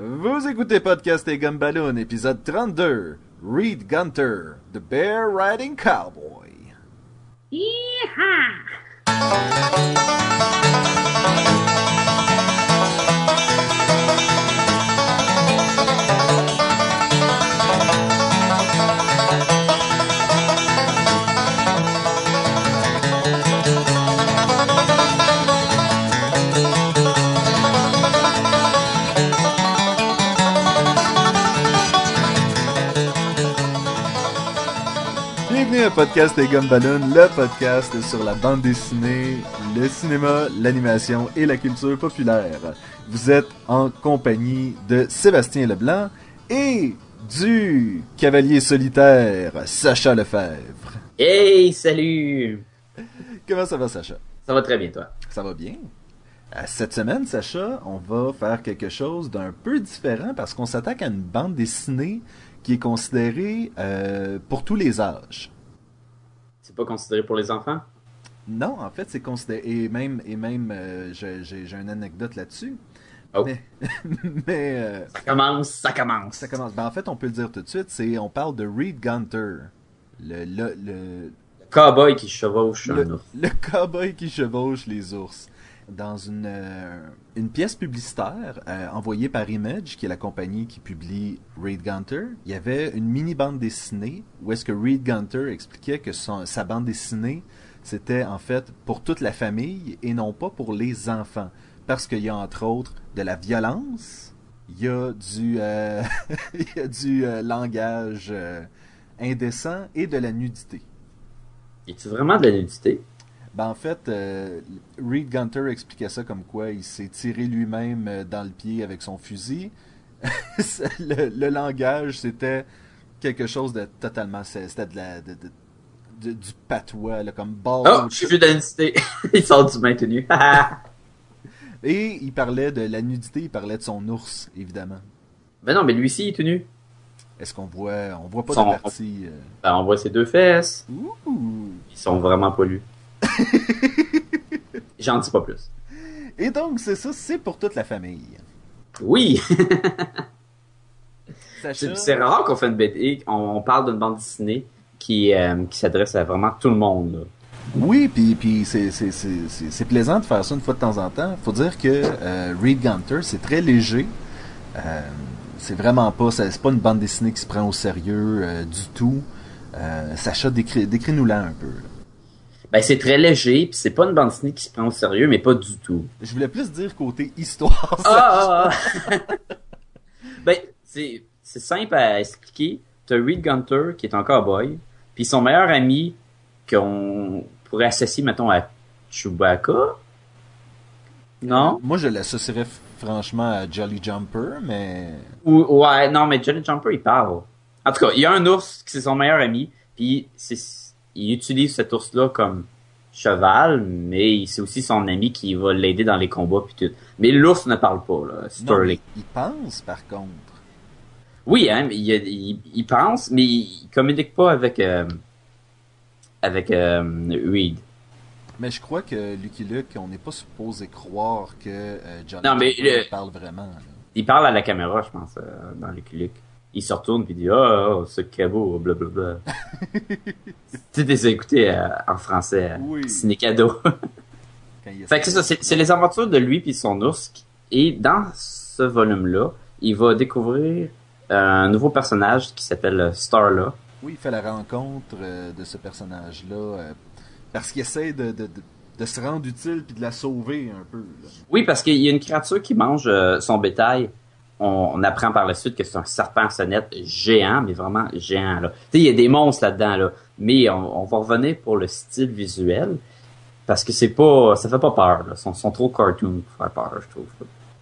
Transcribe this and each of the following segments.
Vous écoutez Podcast et Gumballoon, épisode 32. Reed Gunter, The Bear Riding Cowboy. À Podcast et Gumballoon, le podcast sur la bande dessinée, le cinéma, l'animation et la culture populaire. Vous êtes en compagnie de Sébastien Leblanc et du cavalier solitaire Sacha Lefebvre. Hey, salut! Comment ça va Sacha? Ça va très bien, toi? Ça va bien? Euh, Cette semaine, Sacha, on va faire quelque chose d'un peu différent parce qu'on s'attaque à une bande dessinée qui est considérée euh, pour tous les âges. Pas considéré pour les enfants? Non, en fait, c'est considéré. Et même, et même euh, j'ai une anecdote là-dessus. Oh. Mais, mais, euh, Ça commence, ça commence! ça commence. Ben, en fait, on peut le dire tout de suite. C'est, on parle de Reed Gunter, le, le, le, Cowboy qui chevauche un le, ours. le cowboy qui chevauche les ours. Dans une, euh, une pièce publicitaire euh, envoyée par Image, qui est la compagnie qui publie Reed Gunter, il y avait une mini bande dessinée où est-ce que Reed Gunter expliquait que sa bande dessinée c'était en fait pour toute la famille et non pas pour les enfants. Parce qu'il y a entre autres de la violence, il y a du, euh, y a du langage indécent et de la nudité. Y a-tu vraiment de la nudité? Ben, en fait, euh, Reed Gunter expliquait ça comme quoi il s'est tiré lui-même euh, dans le pied avec son fusil. le, le langage, c'était quelque chose de totalement... C'était de la... de- de- de- du patois, là, comme ball. Oh, j'ai vu de la nudité! Il sort du maintenu. Et il parlait de la nudité, il parlait de son ours, évidemment. ben non, mais lui aussi, il est tenu. Est-ce qu'on voit... On voit pas Son- de partie... euh, Ben, on voit ses deux fesses. ouh. Ils sont vraiment pas lus. J'en dis pas plus. Et donc, c'est ça, c'est pour toute la famille. Oui! Sacha, C'est rare qu'on fait une BD, on, on parle d'une bande dessinée qui, euh, qui s'adresse à vraiment tout le monde. là. Oui, puis, puis c'est, plaisant de faire ça une fois de temps en temps. faut dire que euh, Reed Gunter, c'est très léger. Euh, c'est vraiment pas, c'est pas une bande dessinée qui se prend au sérieux euh, du tout. Euh, Sacha, décris, décris-nous-la un peu. là. Ben, c'est très léger, puis c'est pas une bande dessinée qui se prend au sérieux, mais pas du tout. Je voulais plus dire côté histoire. Ah, ah, ah. ben, c'est, c'est simple à expliquer. T'as Reed Gunter, qui est un cowboy, puis son meilleur ami, qu'on pourrait associer, mettons, à Chewbacca? Non? Moi, je l'associerais franchement à Jolly Jumper, mais... Ou, ouais, non, mais Johnny Jumper, il parle. En tout cas, il y a un ours qui c'est son meilleur ami, puis c'est, il utilise cet ours-là comme cheval, mais c'est aussi son ami qui va l'aider dans les combats puis tout. Mais l'ours ne parle pas, là, Sterling. il pense, par contre. Oui, hein, mais il, il, il pense, mais il communique pas avec euh, avec euh, Reed. Mais je crois que Lucky Luke, on n'est pas supposé croire que euh, Jolly Non, mais le- parle vraiment. là. Il parle à la caméra, je pense, euh, dans Lucky Luke. Il se retourne puis dit ah oh, ce cabot, blablabla. tu t'es écouté euh, en français, euh, Oui. ciné cadeau. Fait que c'est ça, c'est les aventures de lui puis son ours. Et dans ce volume-là, il va découvrir un nouveau personnage qui s'appelle euh, Starla. Oui, il fait la rencontre euh, de ce personnage-là euh, parce qu'il essaie de, de, de, de se rendre utile puis de la sauver un peu. là. Oui, parce qu'il y a une créature qui mange euh, son bétail. On, apprend par la suite que c'est un serpent sonnette géant, mais vraiment géant. Là. Il y a des monstres là-dedans, là. mais on, on va revenir pour le style visuel parce que c'est pas, ça fait pas peur. Là. Sont, sont trop cartoon pour faire peur, je trouve.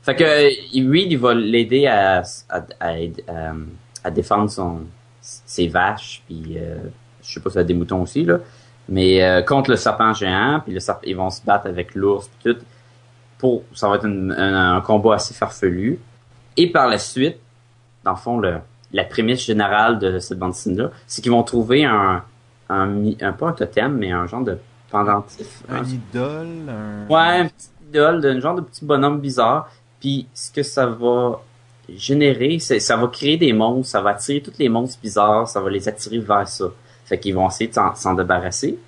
Fait que euh, Reed, il va l'aider à, à, à, à, à défendre son, ses vaches, puis euh, je sais pas si a des moutons aussi là, mais euh, contre le serpent géant, puis le serpent, ils vont se battre avec l'ours, puis tout pour ça va être un, un combat assez farfelu. Et par la suite, dans le fond, le, la prémisse générale de cette bande dessinée-là, c'est qu'ils vont trouver un, un, un, pas un totem, mais un genre de pendentif. Un idole, un... Ouais, un petit idole, un genre de petit bonhomme bizarre. Puis ce que ça va générer, ça va créer des monstres, ça va attirer tous les monstres bizarres, ça va les attirer vers ça. Fait qu'ils vont essayer de s'en débarrasser.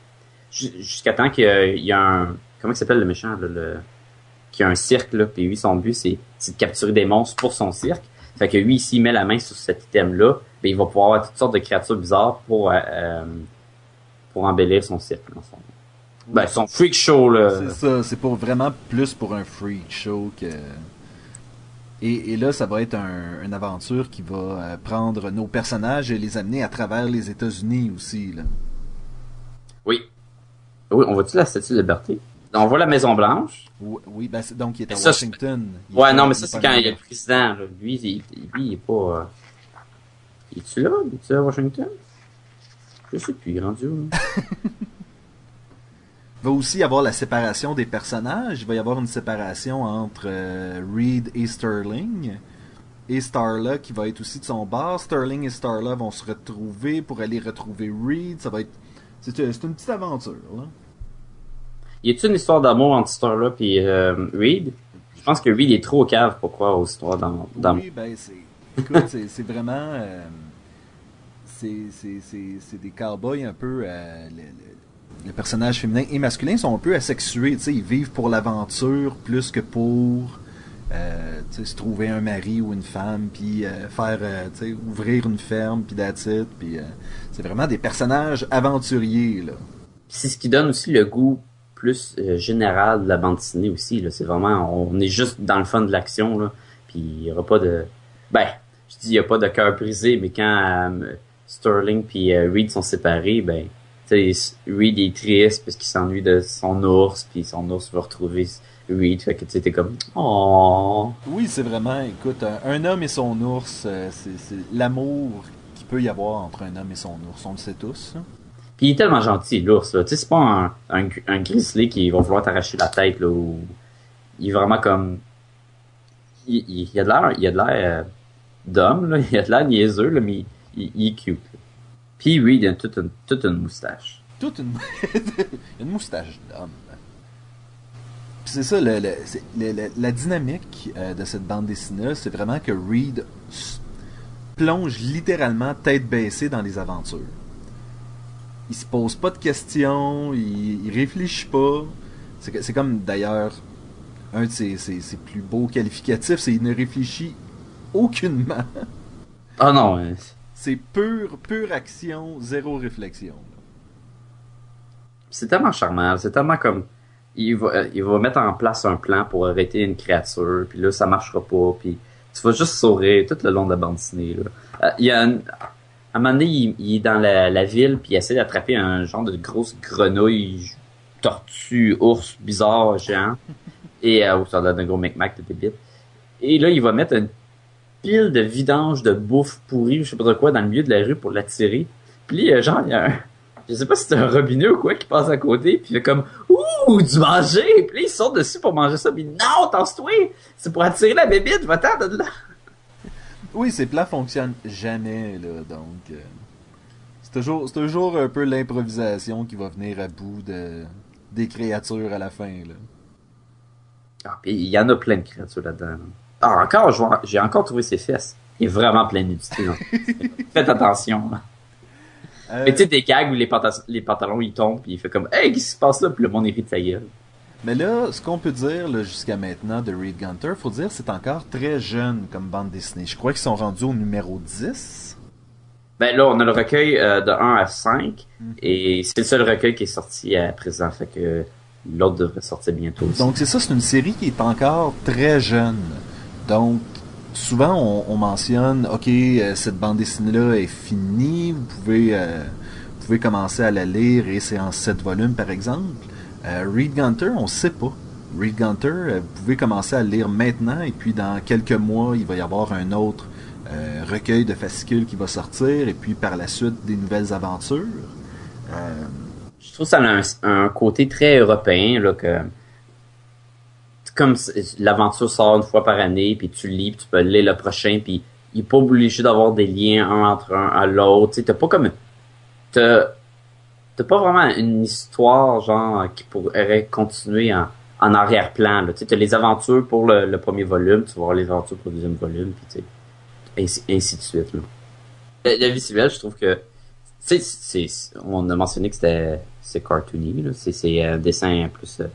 Jusqu'à temps qu'il y, a un... Comment il s'appelle le méchant, là, le... Qui a un cirque, là, puis lui, son but, c'est de capturer des monstres pour son cirque. Fait que lui, s'il met la main sur cet item-là, ben, il va pouvoir avoir toutes sortes de créatures bizarres pour, euh, euh pour embellir son cirque. Son... Ben, son freak show, là. C'est ça, c'est pour vraiment plus pour un freak show que... Et, et, là, ça va être un, une aventure qui va euh, prendre nos personnages et les amener à travers les États-Unis aussi. Là. Oui. Oui, on voit-tu la Statue de Liberté? On voit la Maison Blanche. Oui, ben donc il est à Washington. ouais, non, mais ça c'est quand il y a le président. Là. Lui, il, lui, il est pas. Euh... Il est-tu là? Il est-tu à Washington? Je sais plus, il est rendu va aussi y avoir la séparation des personnages. Il va y avoir une séparation entre euh, Reed et Sterling. Et Starla qui va être aussi de son bar. Sterling et Starla vont se retrouver pour aller retrouver Reed. Ça va être. C'est une petite aventure, là. Y a-t-il une histoire d'amour entre Starla et euh, Reed? Je pense que Reed est trop cave pour croire aux histoires d'amour. Oui, ben c'est. Écoute, c'est vraiment. Euh, c'est des cowboys un peu. Euh, les personnages féminins et masculins sont un peu asexués. sais, ils vivent pour l'aventure plus que pour euh, se trouver un mari ou une femme, puis euh, faire euh, ouvrir une ferme, puis that's Puis c'est vraiment des personnages aventuriers. là. C'est ce qui donne aussi le goût plus général de la bande dessinée aussi. C'est vraiment, on est juste dans le fun de l'action. Là. Puis il y aura pas de, ben, je dis il y a pas de cœur brisé, mais quand Sterling puis Reed sont séparés, ben Reed est triste parce qu'il s'ennuie de son ours, puis son ours va retrouver Reed, fait que tu sais, comme oh. Oui, c'est vraiment, écoute, un, homme et son ours, euh, c'est l'amour qu'il peut y avoir entre un homme et son ours, on le sait tous. Puis il est tellement gentil, l'ours, là. Tu sais, c'est pas un, un, grizzly qui va vouloir t'arracher la tête, là, ou... Il est vraiment comme... Il, il, a de l'air, il a de l'air euh, d'homme, là. Il a de l'air niaiseux, là, mais il, il est cute. Puis oui, il a toute une, toute une moustache. Toute une, moustache d'homme. c'est ça, le, le, la dynamique euh, de cette bande dessinée, c'est vraiment que Reed plonge littéralement tête baissée dans les aventures. Il se pose pas de questions, il, il réfléchit pas. C'est comme d'ailleurs un de ses, ses, ses, plus beaux qualificatifs, c'est qu'il ne réfléchit aucunement. Ah non, c'est pure, pure action, zéro réflexion. C'est tellement charmant, c'est tellement comme il va, euh, il va mettre en place un plan pour arrêter une créature, puis là ça marchera pas, puis tu vas juste sourire tout le long de la bande dessinée. Là. Euh, il y a un, à un moment donné, il, est dans la, ville, puis il essaie d'attraper un genre de grosse grenouille, tortue, ours bizarre, géant, et euh, ça donne un gros mec-mac de débit. Et là, il va mettre une pile de vidange de bouffe pourrie, je sais pas quoi, dans le milieu de la rue pour l'attirer. Puis euh, genre, il y a un, je sais pas si c'est un robinet ou quoi qui passe à côté, puis il fait comme ouh du manger, puis il sort dessus pour manger ça, puis non, tasse-toi, c'est pour attirer la bébite, va-t'en de là. Oui, ces plans fonctionnent jamais là, donc euh, c'est toujours toujours un peu l'improvisation qui va venir à bout de des créatures à la fin là. Ah, puis il y en a plein de créatures là-dedans. là dedans ah, encore, j'ai encore trouvé ses fesses. Il est vraiment plein de nudité. Faites attention. Euh... Mais tu sais, des gags où les, les pantalons ils tombent, puis il fait comme Hey, qu'est-ce qui se passe là? Puis le monde hérite sa gueule. Mais là, ce qu'on peut dire jusqu'à maintenant de Reed Gunter, faut dire c'est encore très jeune comme bande dessinée. Je crois qu'ils sont rendus au numéro 10. Ben là, on a le recueil euh, de 1 à 5, mhm. et c'est le seul recueil qui est sorti à présent, fait que l'autre devrait sortir bientôt. Donc c'est ça, c'est une série qui est encore très jeune. Donc, souvent, on, mentionne, OK, euh, cette bande dessinée-là est finie, vous pouvez, euh, vous pouvez commencer à la lire et c'est en 7 volumes, par exemple. Euh, Reed Gunter, on ne sait pas. Reed Gunter, vous pouvez commencer à le lire maintenant et puis dans quelques mois, il va y avoir un autre recueil de fascicules qui va sortir et puis par la suite des nouvelles aventures. Je trouve ça a un, côté très européen, là, que comme l'aventure sort une fois par année, puis tu lis, puis tu peux lire le prochain, puis il est pas obligé d'avoir des liens un entre un à l'autre. Tu t'as pas comme t'as t'as pas vraiment une histoire genre qui pourrait continuer en, arrière-plan. Tu as les aventures pour le, premier volume, tu vas voir les aventures pour le deuxième volume, puis ainsi, ainsi de suite. Là. La, visuelle, je trouve que c'est, on a mentionné que c'était c'est cartoony, c'est un dessin plus euh,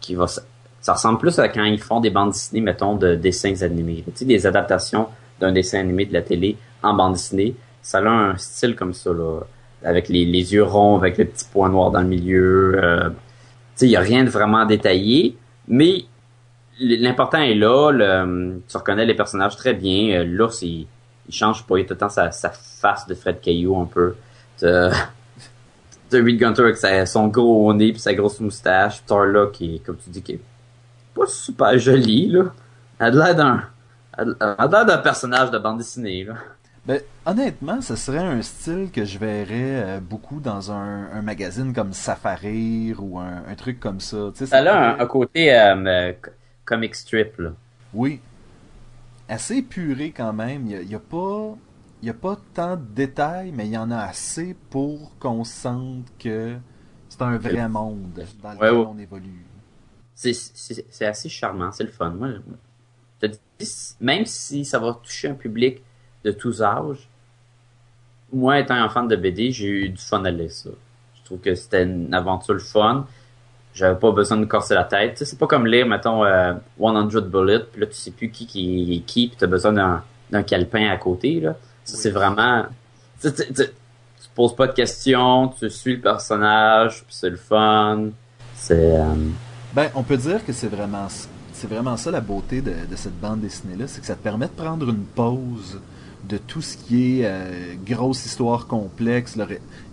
qui va ça ressemble plus à quand ils font des bandes dessinées, mettons, de dessins animés. Tu des adaptations d'un dessin animé de la télé en bande dessinée. Ça a un style comme ça, là, avec les, les yeux ronds, avec le petit point noir dans le milieu. Euh, il n'y a rien de vraiment détaillé, mais l'important est là. Le, tu reconnais les personnages très bien. Euh, L'ours, il, il change pas. Il tout le temps sa, sa face de Fred Caillou un peu. De, Reed Gunter avec son gros nez puis sa grosse moustache. Thor qui est, comme tu dis, qui est pas super joli, là. Elle a l'air d'un, elle a l'air d'un personnage de bande dessinée, là. Ben, honnêtement, ce serait un style que je verrais euh, beaucoup dans un, magazine comme Safari ou un, truc comme ça. Tu sais, a un, côté euh, euh, comic strip, là. Oui. Assez épuré quand même. Il n'y a, pas... Il a pas tant de détails, mais il y en a assez pour qu'on sente que c'est un vrai monde dans lequel on évolue c'est assez charmant, c'est le fun. Moi, même si ça va toucher un public de tous âges, moi, étant un fan de BD, j'ai eu du fun à lire ça. Je trouve que c'était une aventure fun. J'avais pas besoin de casser la tête. c'est pas comme lire, mettons, 100 euh, Bullets, puis là, tu sais plus qui, qui est qui, puis t'as besoin d'un calepin à côté, là. Ça, c'est vraiment... Tu, tu, tu, poses pas de questions, tu suis le personnage, puis c'est le fun. C'est... Euh, ben, on peut dire que c'est vraiment, c'est vraiment ça la beauté de, cette bande dessinée-là, c'est que ça te permet de prendre une pause de tout ce qui est euh, grosse histoire complexe.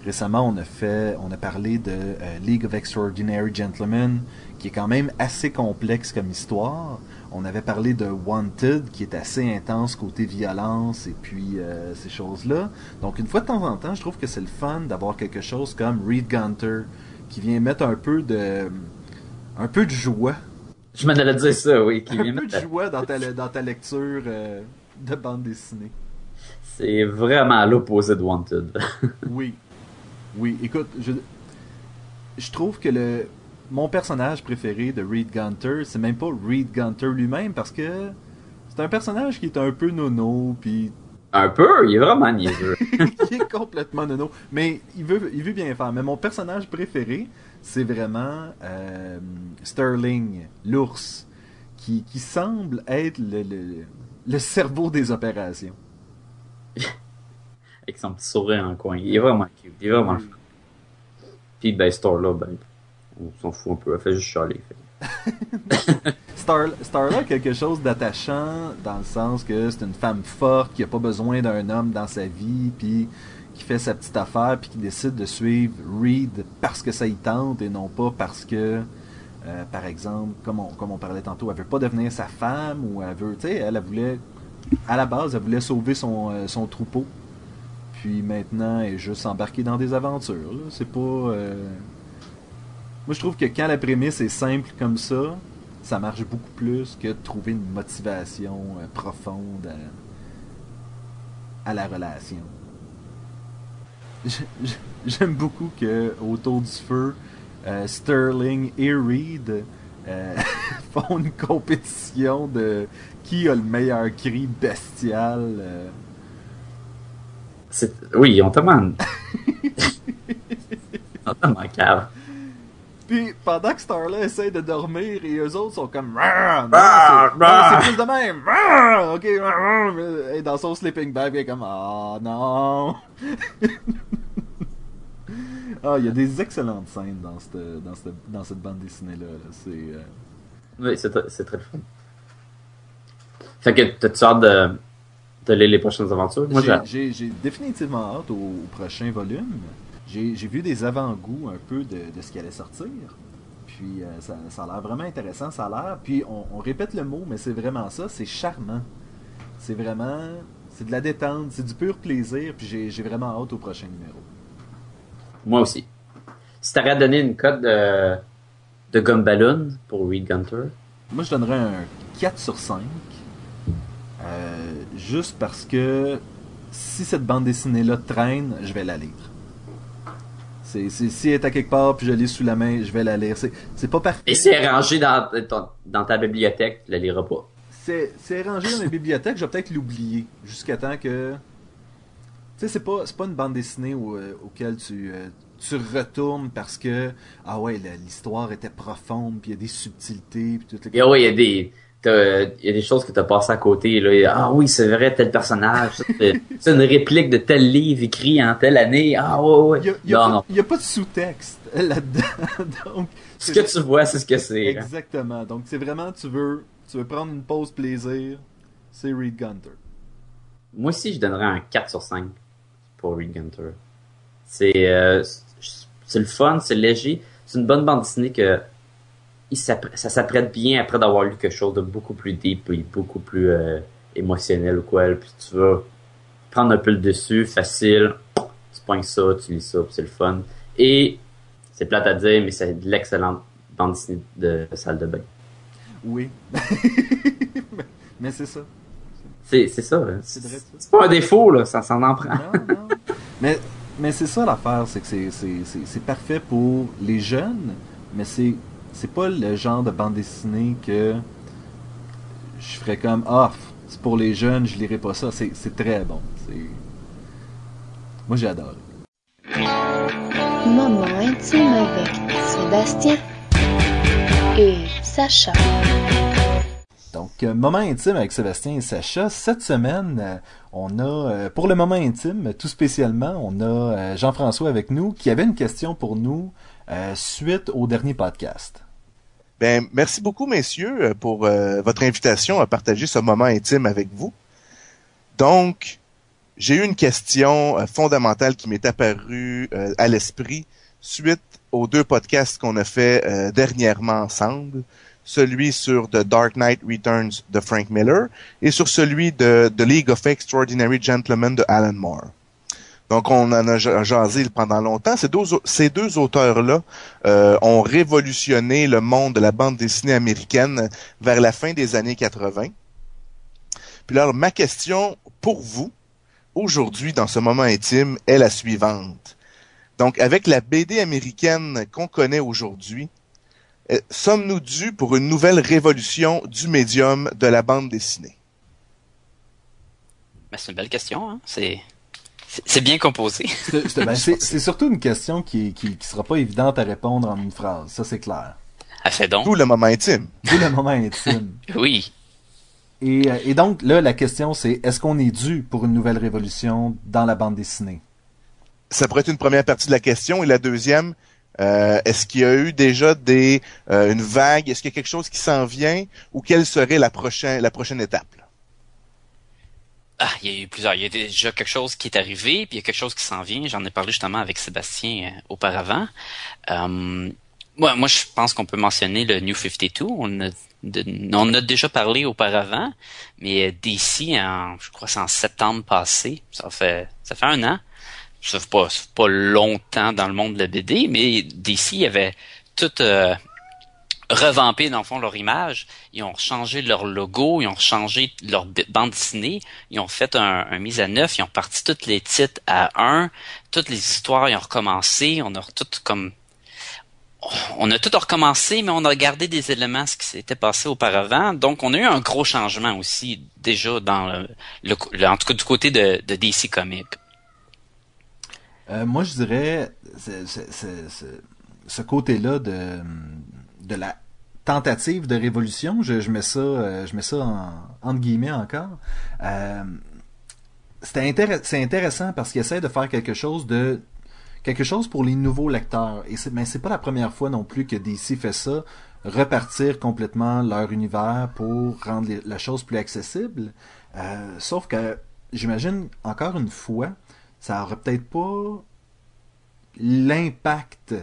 récemment, on a fait, on a parlé de euh, League of Extraordinary Gentlemen, qui est quand même assez complexe comme histoire. On avait parlé de Wanted, qui est assez intense côté violence et puis euh, ces choses-là. Donc, une fois de temps en temps, je trouve que c'est le fun d'avoir quelque chose comme Reed Gunter, qui vient mettre un peu de un peu de joie. Je m'en allais dire ça, oui. Qui un peu de joie dans ta, dans ta lecture de bande dessinée. C'est vraiment l'opposé de Wanted. oui. Oui, écoute, je, je trouve que le mon personnage préféré de Reed Gunter, c'est même pas Reed Gunter lui-même parce que c'est un personnage qui est un peu nono, puis un peu, il est vraiment niaiseux. il est complètement nono, mais il veut, il veut bien faire. Mais mon personnage préféré, c'est vraiment euh, Sterling, l'ours, qui, qui, semble être le, le, cerveau des opérations. Avec son petit sourire en coin. Il est vraiment cute. Il est vraiment oui. Puis, ben, Star-là, ben, on s'en fout un peu. Elle fait juste chialer. Star, Starla a quelque chose d'attachant dans le sens que c'est une femme forte qui a pas besoin d'un homme dans sa vie, puis qui fait sa petite affaire puis qui décide de suivre Reed parce que ça y tente et non pas parce que, euh, par exemple, comme on, comme on parlait tantôt, elle veut pas devenir sa femme ou elle veut, tu sais, elle, voulait, à la base, elle voulait sauver son, euh, son troupeau. Puis maintenant, elle est juste embarquée dans des aventures. C'est pas. Euh, moi, je trouve que quand la prémisse est simple comme ça, ça marche beaucoup plus que de trouver une motivation profonde à la relation. j'aime beaucoup que autour du feu, euh, Sterling et Reed euh, font une compétition de qui a le meilleur cri bestial. Euh? Oui, on te demande. on te demande Puis pendant que Starla essaie de dormir et eux autres sont comme c'est plus de même. ok. Et dans son sleeping bag, il est comme oh non. ah, il y a des excellentes scènes dans cette, dans cette, dans cette bande dessinée-là. C'est, euh, Oui, c'est, c'est très fun. Fait que t'as-tu hâte de, de lire les prochaines aventures? Moi, j'ai, j'ai, définitivement hâte au, prochain volume. J'ai, j'ai vu des avant-goûts un peu de, de ce qui allait sortir. Puis euh, ça, ça, a l'air vraiment intéressant, ça a l'air. Puis on, on répète le mot, mais c'est vraiment ça, c'est charmant. C'est vraiment. C'est de la détente, c'est du pur plaisir, puis j'ai, j'ai vraiment hâte au prochain numéro. Moi aussi. Si t'avais à donner une cote de, de Gumballoon pour Reed Gunter? Moi, je donnerais un 4 sur 5. Juste parce que si cette bande dessinée-là traîne, je vais la lire. C'est, c'est, si elle est à quelque part puis je l'ai sous la main, je vais la lire. C'est, c'est pas parfait. Et si elle est rangée dans, ton- dans ta bibliothèque, tu la liras pas? C'est, c'est rangé dans ma bibliothèque, je vais peut-être l'oublier jusqu'à temps que. Tu sais, c'est pas, c'est pas une bande dessinée où, euh, auquel tu, euh, tu retournes parce que ah ouais, la- l'histoire était profonde puis il y a des subtilités puis tout le. Et oui, il y a des, il y a des choses que t'as passées à côté, là. Ah oui, c'est vrai, tel personnage. C'est une réplique de tel livre écrit en telle année. Ah ouais, ouais. Il y a, pas, de sous-texte là-dedans. Ce que tu vois, c'est ce que c'est. là. Exactement. Donc c'est vraiment tu veux tu veux prendre une pause plaisir, c'est Reed Gunter. Moi aussi, je donnerais un 4 sur 5 pour Reed Gunter. C'est euh, le fun, c'est léger. C'est une bonne bande dessinée que il ça s'apprête bien après d'avoir lu quelque chose de beaucoup plus deep et beaucoup plus euh, émotionnel ou quoi. Puis tu vas prendre un peu le dessus, facile. Tu pognes ça, tu lis ça, puis c'est le fun. Et c'est plate à dire, mais c'est de l'excellente bande dessinée de salle de bain. Oui. Mais c'est ça. C'est c'est ça. hein. C'est ça. C'est pas un défaut, là. Ça s'en en prend. Non, non. Mais, mais c'est ça l'affaire, c'est que c'est- c'est- c'est c'est parfait pour les jeunes, mais c'est c'est pas le genre de bande dessinée que je ferais comme ah c'est pour les jeunes, je lirai pas ça. C'est très bon. Moi j'ai adoré. Moment intime avec Sébastien et Sacha. Donc, euh, moment intime avec Sébastien et Sacha. Cette semaine, euh, on a, euh, pour le moment intime, tout spécialement, on a Jean-François avec nous qui avait une question pour nous euh, suite au dernier podcast. Ben, merci beaucoup, messieurs, euh, pour euh, votre invitation à partager ce moment intime avec vous. Donc, j'ai eu une question euh, fondamentale qui m'est apparue à l'esprit suite aux deux podcasts qu'on a fait dernièrement ensemble, celui sur The Dark Knight Returns de Frank Miller et sur celui de The League of Extraordinary Gentlemen de Alan Moore. Donc, on en a ja- jasé pendant longtemps. Ces deux, auteurs-là euh, ont révolutionné le monde de la bande dessinée américaine vers la fin des années 80. Puis alors, ma question pour vous, aujourd'hui, dans ce moment intime, est la suivante. Donc, avec la BD américaine qu'on connaît aujourd'hui, euh, sommes-nous dus pour une nouvelle révolution du médium de la bande dessinée? Ben, c'est une belle question, hein. C'est- bien composé. C'est ben, c'est- surtout une question qui, qui, qui sera pas évidente à répondre en une phrase. Ça, c'est clair. Fait donc. Tout le moment intime. C'est le moment intime. Oui. Et, euh, et donc, là, la question, c'est est-ce qu'on est dû pour une nouvelle révolution dans la bande dessinée? ça pourrait être une première partie de la question. Et la deuxième, euh, est-ce qu'il y a eu déjà des euh, une vague? Est-ce qu'il y a quelque chose qui s'en vient? Ou quelle serait la prochaine, la prochaine étape? là? Ah, il y a eu plusieurs. Il y a déjà quelque chose qui est arrivé, puis il y a quelque chose qui s'en vient. J'en ai parlé justement avec Sébastien euh, auparavant. Euh, moi, moi, je pense qu'on peut mentionner le New 52. On a, a déjà parlé auparavant, mais DC, en, je crois c'est en septembre passé. Ça fait, ça fait un an. Ça fait pas, ça fait pas longtemps dans le monde de la BD, mais DC y avait tout euh, revampé dans le fond leur image. Ils ont changé leur logo, ils ont changé leur bande dessinée, ils ont fait un, un mise à neuf, ils ont parti tous les titres à un, toutes les histoires ils ont recommencé, on a tout comme on a tout recommencé, mais on a gardé des éléments ce qui s'était passé auparavant. Donc, on a eu un gros changement aussi déjà dans le, le- le- en tout cas du côté de, de DC Comics. Euh, moi, je dirais c'est- c'est- c'est- ce côté-là de, de la tentative de révolution, je, mets ça, euh, je mets ça en, entre guillemets encore. Euh, c'est intéressant parce qu'il essaie de faire quelque chose de quelque chose pour les nouveaux lecteurs. Et mais c'est pas la première fois non plus que DC fait ça, repartir complètement leur univers pour rendre la chose plus accessible. Euh, sauf que j'imagine encore une fois, ça aurait peut-être pas l'impact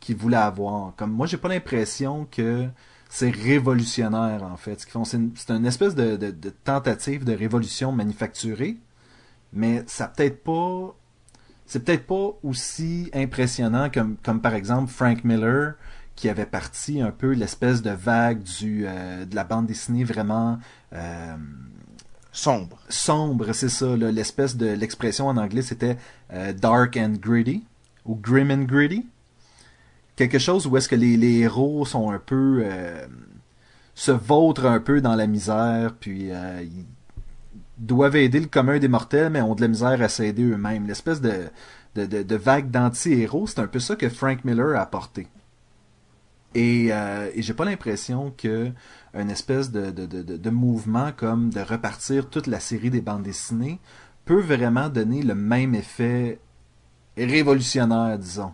qu'ils voulaient avoir. Comme moi, j'ai pas l'impression que c'est révolutionnaire en fait. Ce qu'ils font, c'est une, espèce de, de- de tentative de révolution manufacturée, mais ça peut-être pas, c'est peut-être pas aussi impressionnant comme, comme par exemple Frank Miller qui avait parti un peu l'espèce de vague du euh, de la bande dessinée vraiment euh, Sombre. sombre, c'est ça, l'espèce de l'expression en anglais c'était euh, dark and gritty ou Grim and Gritty. Quelque chose où est-ce que les, héros sont un peu... euh, se vautrent un peu dans la misère, puis euh, ils doivent aider le commun des mortels, mais ont de la misère à s'aider eux-mêmes. L'espèce de, de, de, vague d'anti-héros, c'est un peu ça que Frank Miller a apporté. Et, euh, j'ai pas l'impression que un espèce de, de- de mouvement comme de repartir toute la série des bandes dessinées peut vraiment donner le même effet révolutionnaire, disons.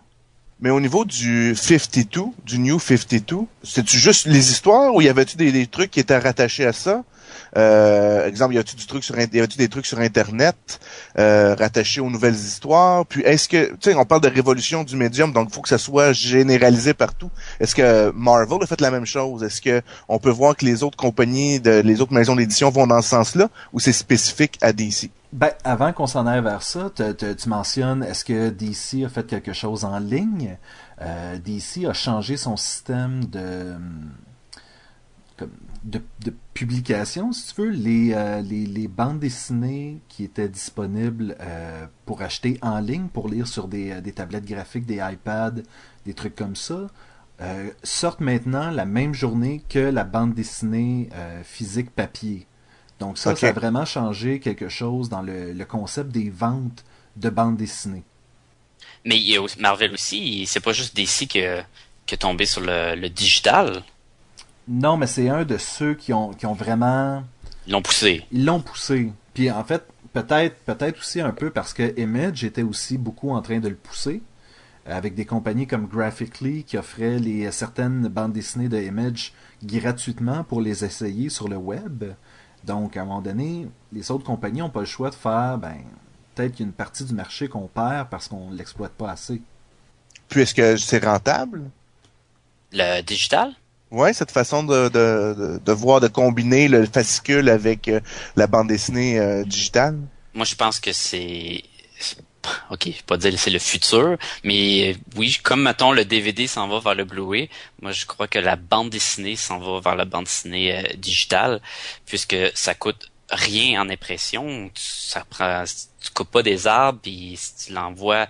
Mais au niveau du 52, du New 52, c'était-tu juste les histoires ou y avait-tu des, des trucs qui étaient rattachés à ça? Euh, exemple, y avait-tu du truc sur, y avait-tu des trucs sur Internet euh, rattachés aux nouvelles histoires? Puis est-ce que, tu sais, on parle de révolution du médium, donc il faut que ça soit généralisé partout. Est-ce que Marvel a fait la même chose? Est-ce que on peut voir que les autres compagnies, de, les autres maisons d'édition vont dans ce sens-là, ou c'est spécifique à DC? Ben, avant qu'on s'en aille vers ça, tu mentionnes, est-ce que DC a fait quelque chose en ligne? Euh, DC a changé son système de, de publication, si tu veux. Les, euh, les, les bandes dessinées qui étaient disponibles euh, pour acheter en ligne, pour lire sur des, euh, des tablettes graphiques, des iPads, des trucs comme ça, euh, sortent maintenant la même journée que la bande dessinée euh, physique papier. Donc ça, ça a vraiment changé quelque chose dans le, le concept des ventes de bandes dessinées. Mais il y a aussi- Marvel aussi, c'est pas juste DC qui a tombé sur le, le digital. Non, mais c'est un de ceux qui ont, qui ont vraiment... Ils l'ont poussé. Ils l'ont poussé. Puis en fait, peut-être peut-être aussi un peu parce que Image était aussi beaucoup en train de le pousser, euh, avec des compagnies comme Graphically qui offraient les, certaines bandes dessinées de Image gratuitement pour les essayer sur le web. Donc à un moment donné, les autres compagnies n'ont pas le choix de faire, ben, peut-être qu'il y a une partie du marché qu'on perd parce qu'on l'exploite pas assez. Puis est-ce que c'est rentable? Le digital? Ouais, cette façon de, de, de, voir, de combiner le fascicule avec euh, la bande dessinée euh, digitale. Moi, je pense que c'est... Ok, je vais pas dire c'est le futur, mais euh, oui, comme mettons le DVD s'en va vers le Blu-ray, moi je crois que la bande dessinée s'en va vers la bande dessinée euh, digitale, puisque ça coûte rien en impression, tu, ça prend, tu coupes pas des arbres, puis tu l'envoies,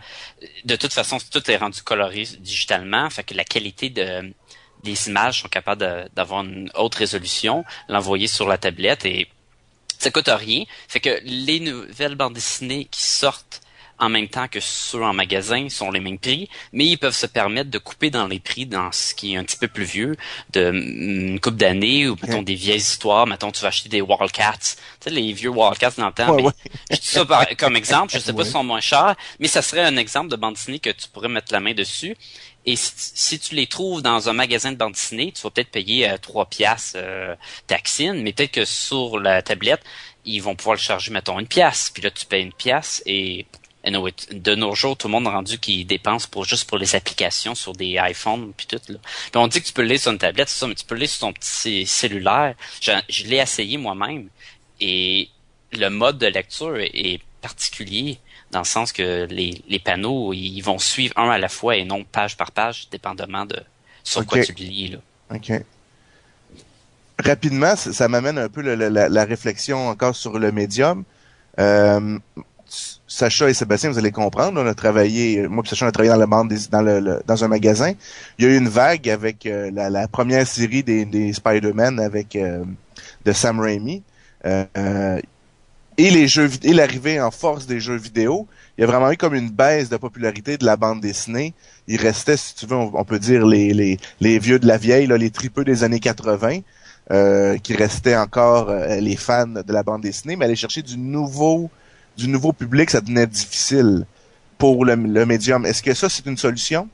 de toute façon tout est rendu coloré digitalement, fait que la qualité de des images sont capables d'avoir une haute résolution, l'envoyer sur la tablette et ça coûte rien. Fait que les nouvelles bandes dessinées qui sortent en même temps que ceux en magasin sont les mêmes prix, mais ils peuvent se permettre de couper dans les prix dans ce qui est un petit peu plus vieux, de mm, une coupe d'années ou mettons des vieilles histoires, mettons tu vas acheter des Wildcats, tu sais les vieux Wildcats dans le temps, Ouais, mais ouais. je dis ça par- comme exemple, je sais pas Ouais. s'ils sont moins chers, mais ça serait un exemple de bande dessinée que tu pourrais mettre la main dessus. Et si, si tu les trouves dans un magasin de bande dessinée, tu vas peut-être payer euh, 3 piastres euh, taxine, mais peut-être que sur la tablette, ils vont pouvoir le charger, mettons, une pièce. Puis là, tu payes une pièce et de nos jours, tout le monde rendu qui dépense pour juste pour les applications sur des iPhones puis tout là. Puis on dit que tu peux le lire sur une tablette, c'est ça, mais tu peux le lire sur ton petit cellulaire. Je, je l'ai essayé moi-même et le mode de lecture est particulier dans le sens que les, les panneaux ils vont suivre un à la fois et non page par page, dépendamment de sur quoi tu le lis là. OK. Rapidement, ça, ça m'amène un peu le- le- la, la réflexion encore sur le médium. Euh, Sacha et Sébastien, vous allez comprendre, on a travaillé, moi et Sacha, on a travaillé dans, bande des- dans, le, le- dans un magasin. Il y a eu une vague avec euh, la, la première série des, des Spider-Man avec euh, de Sam Raimi. Euh, et les jeux et l'arrivée en force des jeux vidéo, il y a vraiment eu comme une baisse de popularité de la bande dessinée. Il restait, si tu veux, on, on peut dire les, les, les vieux de la vieille, là, les tripeux des années 80, euh, qui restaient encore euh, les fans de la bande dessinée, mais aller chercher du nouveau, du nouveau public, ça devenait difficile pour le, le médium. Est-ce que ça, c'est une solution?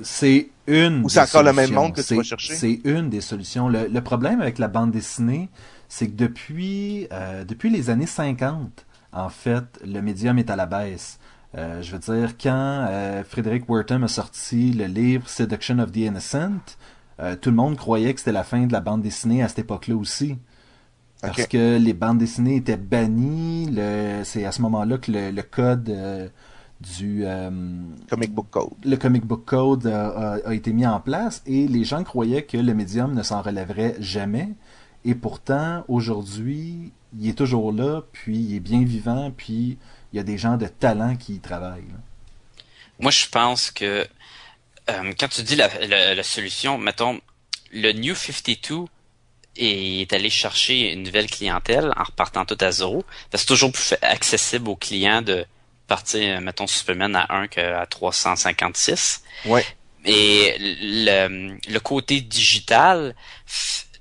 C'est une. Ou c'est encore le même monde que tu vas chercher? C'est une des solutions. Le, le problème avec la bande dessinée, c'est que depuis, euh, depuis les années 50, en fait, le médium est à la baisse. Euh, je veux dire, quand euh, Frederick Wertham a sorti le livre Seduction of the Innocent, euh, tout le monde croyait que c'était la fin de la bande dessinée à cette époque-là aussi. Parce que les bandes dessinées étaient bannies. Le, c'est à ce moment-là que le, le code du euh, Comic Book Code. le comic book code a, a- a été mis en place et les gens croyaient que le médium ne s'en relèverait jamais. Et pourtant, aujourd'hui, il est toujours là, puis il est bien vivant, puis il y a des gens de talent qui y travaillent. là. moi, je pense que euh, quand tu dis la, la, la, solution, mettons, le New 52 est allé chercher une nouvelle clientèle en repartant tout à zéro. C'est toujours plus accessible aux clients de partir, mettons, Superman à 1 qu'à 356. Ouais. Et le, le côté digital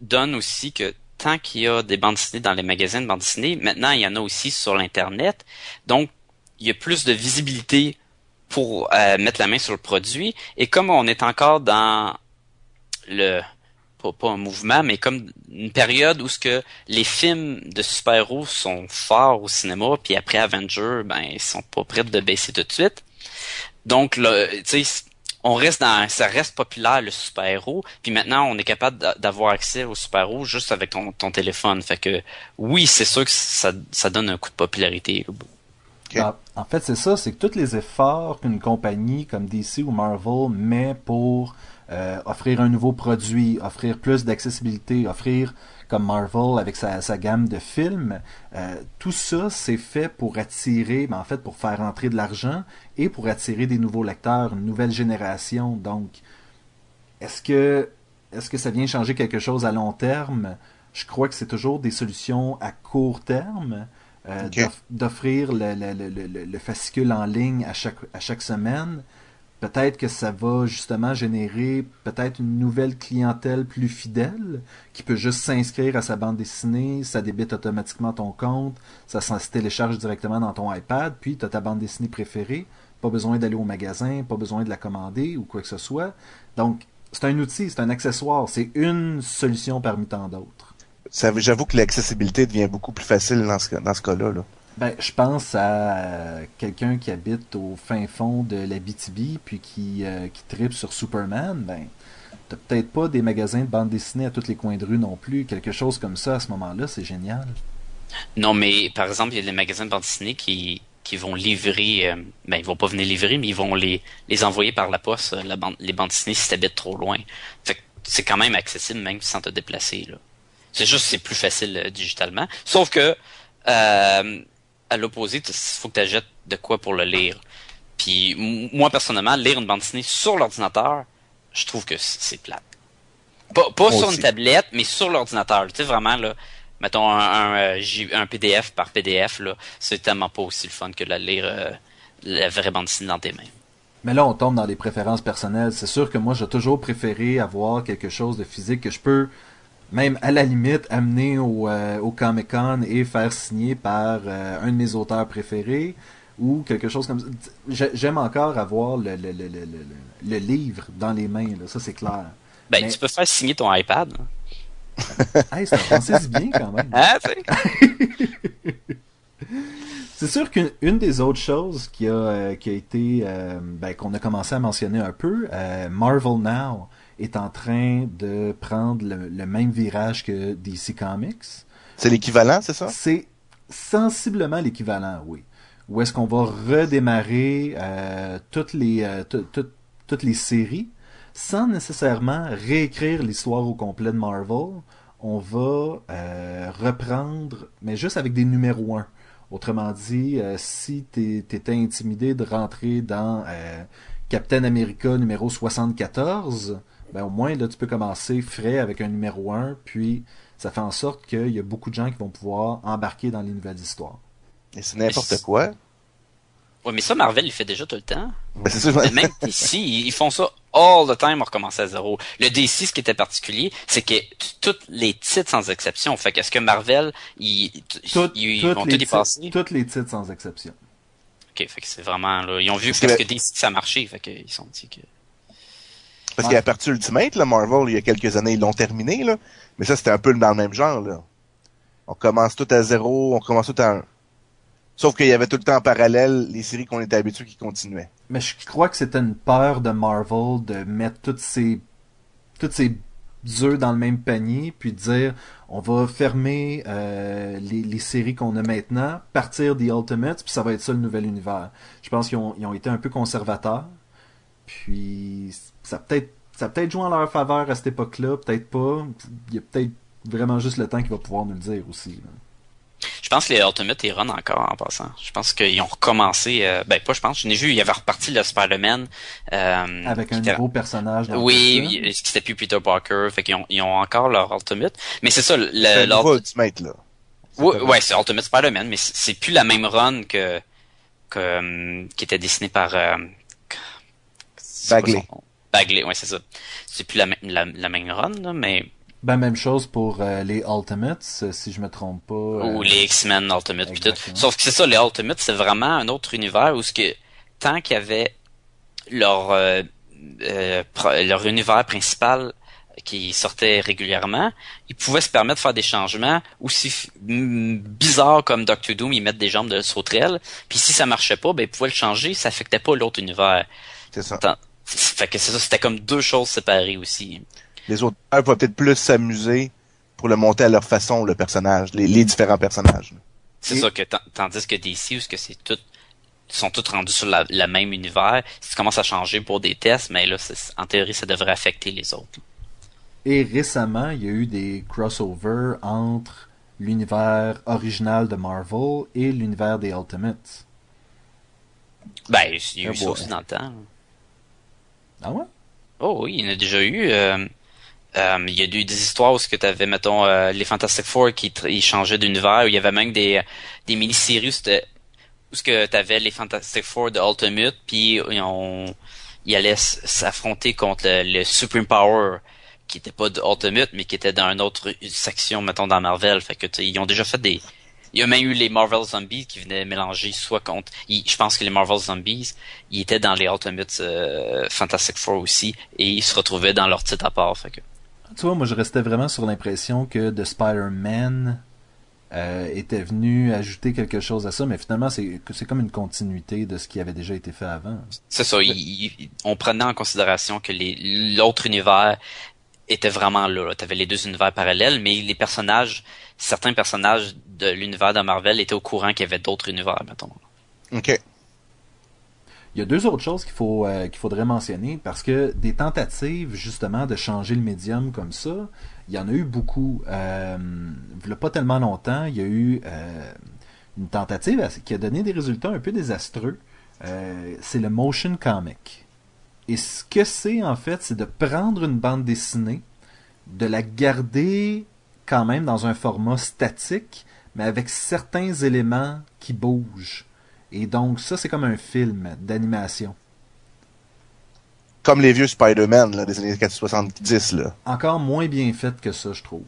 donne aussi que tant qu'il y a des bandes dessinées dans les magasins de bandes dessinées, maintenant il y en a aussi sur l'internet. Donc il y a plus de visibilité pour euh, mettre la main sur le produit. Et comme on est encore dans le pas, un mouvement, mais comme une période où ce que les films de super-héros sont forts au cinéma, puis après Avengers, ben ils sont pas prêts de baisser tout de suite. Donc tu sais, on reste dans, ça reste populaire le super-héros. Puis maintenant, on est capable d'avoir accès au super-héros juste avec ton, ton, téléphone. Fait que oui, c'est sûr que ça, ça donne un coup de popularité. En, fait, c'est ça, c'est que tous les efforts qu'une compagnie comme DC ou Marvel met pour euh, offrir un nouveau produit, offrir plus d'accessibilité, offrir comme Marvel avec sa, sa gamme de films, euh, tout ça c'est fait pour attirer, ben, en fait pour faire entrer de l'argent et pour attirer des nouveaux lecteurs, une nouvelle génération. Donc, est-ce que est-ce que ça vient changer quelque chose à long terme? Je crois que c'est toujours des solutions à court terme. Euh, d'offrir le, le, le, le, fascicule en ligne à chaque, à chaque semaine, peut-être que ça va justement générer peut-être une nouvelle clientèle plus fidèle qui peut juste s'inscrire à sa bande dessinée, ça débite automatiquement ton compte, ça se télécharge directement dans ton iPad, puis tu as ta bande dessinée préférée, pas besoin d'aller au magasin, pas besoin de la commander ou quoi que ce soit. Donc, c'est un outil, c'est un accessoire, c'est une solution parmi tant d'autres. J'avoue que l'accessibilité devient beaucoup plus facile dans ce, cas-là. Là. Ben, je pense à quelqu'un qui habite au fin fond de la BTB puis qui, euh, qui tripe sur Superman. Ben, t'as peut-être pas des magasins de bande dessinée à tous les coins de rue non plus. Quelque chose comme ça à ce moment-là, c'est génial. Non, mais par exemple, il y a des magasins de bande dessinée qui, qui vont livrer, euh, ben ils vont pas venir livrer, mais ils vont les, les envoyer par la poste, la bande, les bandes dessinées si t'habites trop loin. Fait c'est quand même accessible même sans te déplacer. Là. C'est juste c'est plus facile euh, digitalement. Sauf que euh, à l'opposé, il faut que tu achètes de quoi pour le lire. Puis moi personnellement, lire une bande dessinée sur l'ordinateur, je trouve que c'est plate. Pas, pas sur une tablette, mais sur l'ordinateur. Tu sais vraiment là, mettons un, un, euh, PDF par PDF là, c'est tellement pas aussi le fun que de lire euh, la vraie bande dessinée dans tes mains. Mais là, on tombe dans les préférences personnelles. C'est sûr que moi, j'ai toujours préféré avoir quelque chose de physique que je peux même à la limite amener au, euh, au Comic Con et faire signer par euh, un de mes auteurs préférés ou quelque chose comme ça. J'aime encore avoir le, le, le, le, le livre dans les mains, là. ça c'est clair. Ben, tu peux faire signer ton iPad. hey, ça française bien quand même. Ah, c'est sûr qu'une des autres choses qui a, euh, qui a été, ben, qu'on a commencé à mentionner un peu, Marvel Now est en train de prendre le, même virage que DC Comics. C'est l'équivalent, c'est ça? C'est sensiblement l'équivalent, oui. Où est-ce qu'on va redémarrer euh, toutes les euh, toutes les séries sans nécessairement réécrire l'histoire au complet de Marvel. On va euh, reprendre, mais juste avec des numéros 1. Autrement dit, si tu étais intimidé de rentrer dans Captain America numéro 74, ben au moins là tu peux commencer frais avec un numéro 1, puis ça fait en sorte qu'il y a beaucoup de gens qui vont pouvoir embarquer dans les nouvelles histoires. Et c'est n'importe quoi. Ouais, mais ça, Marvel, il fait déjà tout le temps. Ben, c'est ça. Même ici, ils font ça all the time, on recommence à zéro. Le DC, ce qui était particulier, c'est que tous les titres sans exception. Fait qu'est-ce que Marvel, ils, ils, vont tout dépasser? Tous les titres sans exception. Ok, fait que c'est vraiment, là, ils ont vu que, que DC, ça marchait, fait qu'ils sont dit que... Parce qu'il y a parti Ultimate, là, Marvel, il y a quelques années, ils l'ont terminé, là. Mais ça, c'était un peu dans le même genre, là. On commence tout à zéro, on commence tout à un. Sauf qu'il y avait tout le temps en parallèle les séries qu'on était habitués qui continuaient. Mais je crois que c'était une peur de Marvel de mettre toutes ces toutes ces œufs dans le même panier, puis de dire on va fermer euh, les, les, séries qu'on a maintenant, partir des Ultimates, puis ça va être ça le nouvel univers. Je pense qu'ils ont, ils ont été un peu conservateurs. Puis ça peut-être ça peut-être joué en leur faveur à cette époque-là, peut-être pas. Il y a peut-être vraiment juste le temps qui va pouvoir nous le dire aussi. Je pense que les Ultimate ils run encore en passant. Je pense qu'ils ont recommencé. euh, ben pas, je pense. Je n'ai vu, il y avait reparti le Spider-Man. Euh, Avec qui un nouveau personnage. dans Oui, le film. il- c'était plus Peter Parker. Fait qu'ils ont, ils ont encore leur Ultimate. Mais c'est ça, le, nouveau Ultimate, là. Ouais, ouais, c'est Ultimate Spider-Man, mais c'est c'est plus la même run que, que qui était dessinée par euh, Bagley. son? Bagley, ouais, c'est ça. C'est plus la, même- la, la même run, là, mais Ben, même chose pour euh, les Ultimates, euh, si je me trompe pas. ou euh, les X-Men Ultimate puis tout. Sauf que c'est ça, les Ultimate, c'est vraiment un autre univers où ce que tant qu'il y avait leur euh, euh, leur univers principal qui sortait régulièrement, ils pouvaient se permettre de faire des changements aussi mm, bizarres comme Doctor Doom, ils mettent des jambes de sauterelle, puis si ça marchait pas, ben ils pouvaient le changer, ça affectait pas l'autre univers. C'est ça. Tant- Fait que c'est ça, c'était comme deux choses séparées aussi. Les autres vont peut-être plus s'amuser pour le monter à leur façon, le personnage, les, les différents personnages. C'est Et- ça que tan- tandis que DC où ce que c'est tout sont tous rendus sur la, le même univers, si tu commences à changer pour des tests, mais là en théorie ça devrait affecter les autres. Et récemment, il y a eu des crossovers entre l'univers original de Marvel et l'univers des Ultimates. Ben, il y a Ah eu ça bon. aussi dans le temps. Ah ouais? Oh oui, il y en a déjà eu. euh, euh, il y a eu des histoires où ce que tu avais, mettons, euh, les Fantastic Four qui ils changeaient d'univers, où il y avait même des, des mini-séries où ce que tu avais les Fantastic Four de Ultimate, puis ils, ont, ils allaient s'affronter contre le, Supreme Power, qui était pas de Ultimate, mais qui était dans une autre section, mettons, dans Marvel. Fait que ils ont déjà fait des... Il y a même eu les Marvel Zombies qui venaient mélanger soit contre... je pense que les Marvel Zombies, ils étaient dans les Ultimate euh, Fantastic Four aussi, et ils se retrouvaient dans leur titre à part. Fait que... Tu vois, moi je restais vraiment sur l'impression que The Spider-Man euh, était venu ajouter quelque chose à ça, mais finalement c'est comme une continuité de ce qui avait déjà été fait avant. C'est ça, on prenait en considération que l'autre univers était vraiment là. Tu avais les deux univers parallèles, mais les personnages, certains personnages de l'univers de Marvel étaient au courant qu'il y avait d'autres univers, mettons. OK. Il y a deux autres choses qu'il faut euh, qu'il faudrait mentionner parce que des tentatives justement de changer le médium comme ça, il y en a eu beaucoup. Euh, il y a pas tellement longtemps, il y a eu euh, une tentative qui a donné des résultats un peu désastreux. Euh, c'est le motion comic. Et ce que c'est en fait, c'est de prendre une bande dessinée, de la garder quand même dans un format statique, mais avec certains éléments qui bougent. Et donc ça, c'est comme un film d'animation. Comme les vieux Spider-Man là, des années 70, là. Encore moins bien fait que ça, je trouve.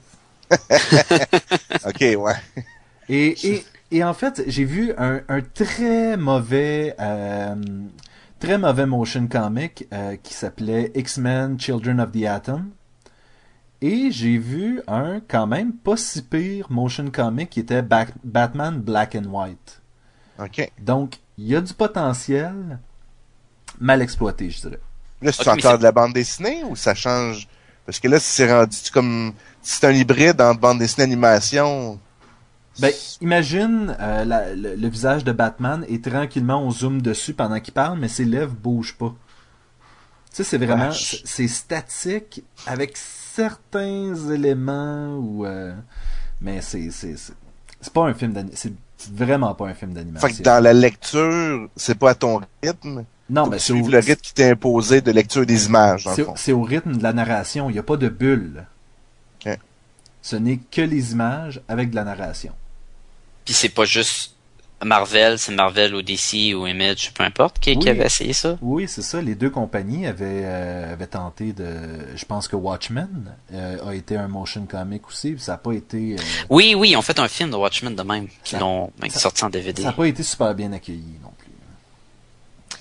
OK, ouais. Et, et, et en fait, j'ai vu un, un très mauvais, euh, très mauvais motion comic euh, qui s'appelait X-Men Children of the Atom. Et j'ai vu un quand même pas si pire motion comic qui était Ba- Batman Black and White. OK. Donc, il y a du potentiel mal exploité, je dirais. Là, c'est Ok, mais encore de la bande dessinée ou ça change? Parce que là, si c'est rendu comme... Si c'est un hybride entre bande dessinée et animation... Ben, imagine euh, la- le, le visage de Batman et tranquillement on zoome dessus pendant qu'il parle, mais ses lèvres bougent pas. Tu sais, c'est vraiment, c'est statique avec certains éléments ou, euh, mais c'est c'est pas un film d'animation, c'est vraiment pas un film Fait que d'animation. dans la lecture, c'est pas à ton rythme? Non, mais c'est au, le rythme qui t'est imposé de lecture des images, c'est- au rythme de la narration. Il n'y a pas de bulle. Ce n'est que les images avec de la narration. Puis c'est pas juste Marvel, c'est Marvel ou DC ou Image, peu importe, qui, qui Oui. avait essayé ça. Oui, c'est ça. Les deux compagnies avaient, euh, avaient tenté de. Je pense que Watchmen euh, a été un motion comic aussi. puis Ça n'a pas été. euh, Oui, oui, ils ont fait un film de Watchmen de même, qui Ça- l'ont sorti en DVD. ça n'a pas été super bien accueilli non plus.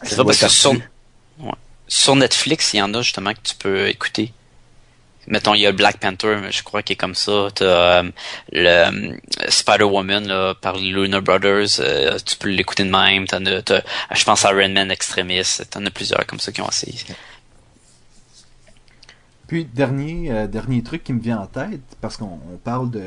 C'est Ça parce que ouais. sur Netflix, il y en a justement que tu peux écouter. Mettons, il y a le Black Panther, je crois qu'il est comme ça. T'as euh, le euh, Spider-Woman là, par les Luna Brothers, euh, tu peux l'écouter de même. T'en as, t'as- je pense à Iron Man Extremis, t'en as plusieurs comme ça qui ont essayé. Puis, dernier, euh, dernier truc qui me vient en tête, parce qu'on on parle de,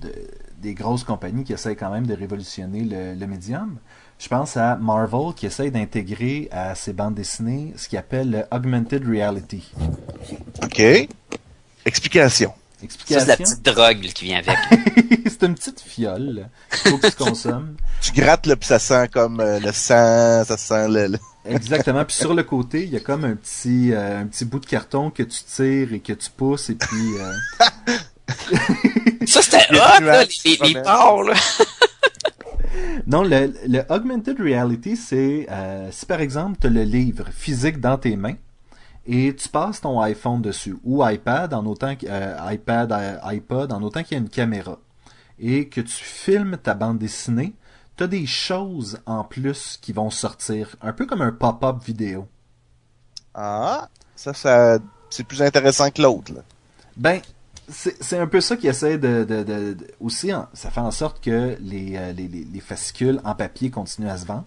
de- des grosses compagnies qui essayent quand même de révolutionner le, le médium. Je pense à Marvel qui essaye d'intégrer à ses bandes dessinées ce qu'il appelle le Augmented Reality. OK. Explication. Ça, c'est la Explication? petite drogue qui vient avec. c'est une petite fiole qu'il faut que tu consommes. Tu grattes, là, puis ça sent comme euh, le sang, ça sent le... le- Exactement. Puis sur le côté, il y a comme un petit, euh, un petit bout de carton que tu tires et que tu pousses et puis. euh, Ça, c'était hot, là, les, les, porcs, là. Non, le, le augmented reality, c'est euh, si par exemple tu as le livre physique dans tes mains et tu passes ton iPhone dessus ou iPad en autant que- euh, iPad, euh, iPod en autant qu'il y a une caméra et que tu filmes ta bande dessinée, tu as des choses en plus qui vont sortir, un peu comme un pop-up vidéo. Ah, ça, ça c'est plus intéressant que l'autre. Ben, c'est un peu ça qui essaie de, de, de- de- aussi, hein, ça fait en sorte que les, euh, les, les, les fascicules en papier continuent à se vendre.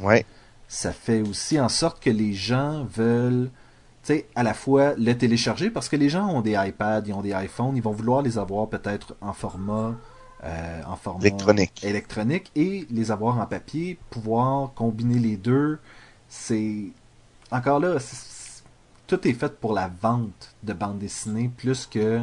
Ouais. ça fait aussi en sorte que les gens veulent, sais, à la fois le télécharger parce que les gens ont des iPads, ils ont des iPhones, ils vont vouloir les avoir peut-être en format, euh, en format Électronique. électronique et les avoir en papier, pouvoir combiner les deux. C'est encore là, tout est fait pour la vente de bande dessinée plus que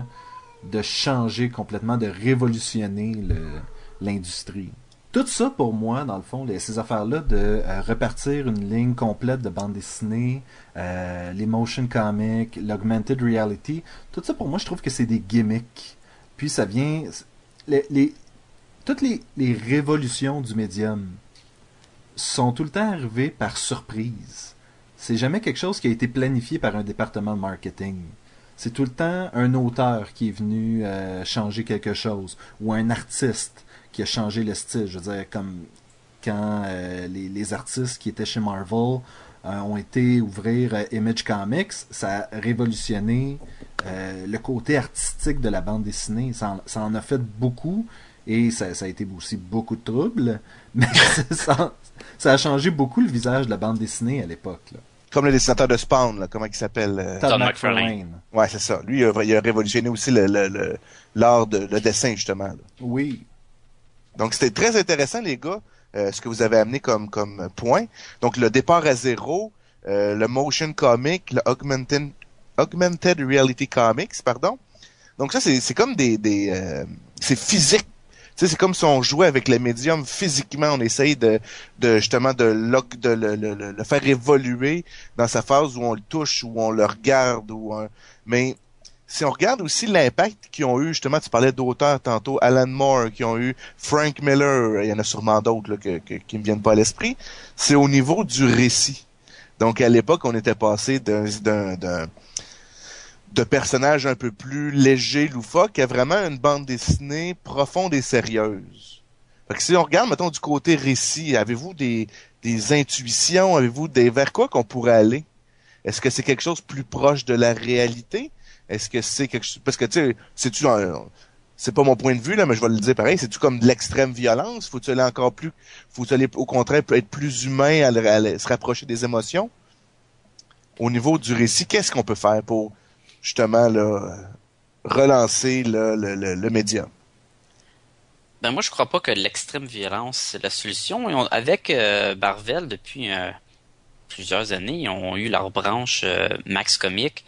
de changer complètement, de révolutionner le- l'industrie. Tout ça pour moi, dans le fond, ces affaires-là de euh, repartir une ligne complète de bande dessinée, euh, les motion comics, l'augmented reality, tout ça pour moi, je trouve que c'est des gimmicks. Puis ça vient, toutes les, les révolutions du médium sont tout le temps arrivées par surprise. C'est jamais quelque chose qui a été planifié par un département de marketing. C'est tout le temps un auteur qui est venu euh, changer quelque chose ou un artiste qui a changé le style. Je veux dire, comme quand euh, les, les artistes qui étaient chez Marvel euh, ont été ouvrir euh, Image Comics, ça a révolutionné euh, le côté artistique de la bande dessinée. Ça en, ça en a fait beaucoup et ça, ça a été aussi beaucoup de troubles, mais ça, ça a changé beaucoup le visage de la bande dessinée à l'époque. Comme le dessinateur de Spawn, là, comment il s'appelle? Todd McFarlane. Ouais, c'est ça. Lui, il a, il a révolutionné aussi le, le, le- l'art de le dessin, justement. là. Oui. Donc, c'était très intéressant, les gars, euh, ce que vous avez amené comme, comme point. Donc, le départ à zéro, euh, le motion comic, le augmented, augmented reality comics, pardon. Donc, ça, c'est, comme des... des euh, c'est physique. Tu sais, c'est comme si on jouait avec le médium physiquement. On essaye de, de justement de, de le, le- le- le faire évoluer dans sa phase où on le touche, où on le regarde. Ou. Mais si on regarde aussi l'impact qu'ils ont eu, justement, tu parlais d'auteurs tantôt, Alan Moore, qui ont eu Frank Miller, il y en a sûrement d'autres que, que- qui me viennent pas à l'esprit, c'est au niveau du récit. Donc à l'époque, on était passé d'un- de personnages un peu plus légers, loufoques, à vraiment une bande dessinée profonde et sérieuse. Fait que si on regarde, mettons, du côté récit, avez-vous des, des intuitions, avez-vous des vers quoi qu'on pourrait aller? Est-ce que c'est quelque chose plus proche de la réalité? Est-ce que c'est quelque chose... Parce que, tu sais, c'est-tu... un- C'est pas mon point de vue, là, mais je vais le dire pareil. C'est-tu comme de l'extrême violence? Faut-tu aller encore plus... Faut-tu aller, au contraire, être plus humain, à, se rapprocher des émotions? Au niveau du récit, qu'est-ce qu'on peut faire pour, justement, relancer le, le, le média? Ben moi, je crois pas que l'extrême violence c'est la solution. Ont- avec euh, Barvel, depuis euh, plusieurs années, ils ont eu leur branche euh, Max Comic,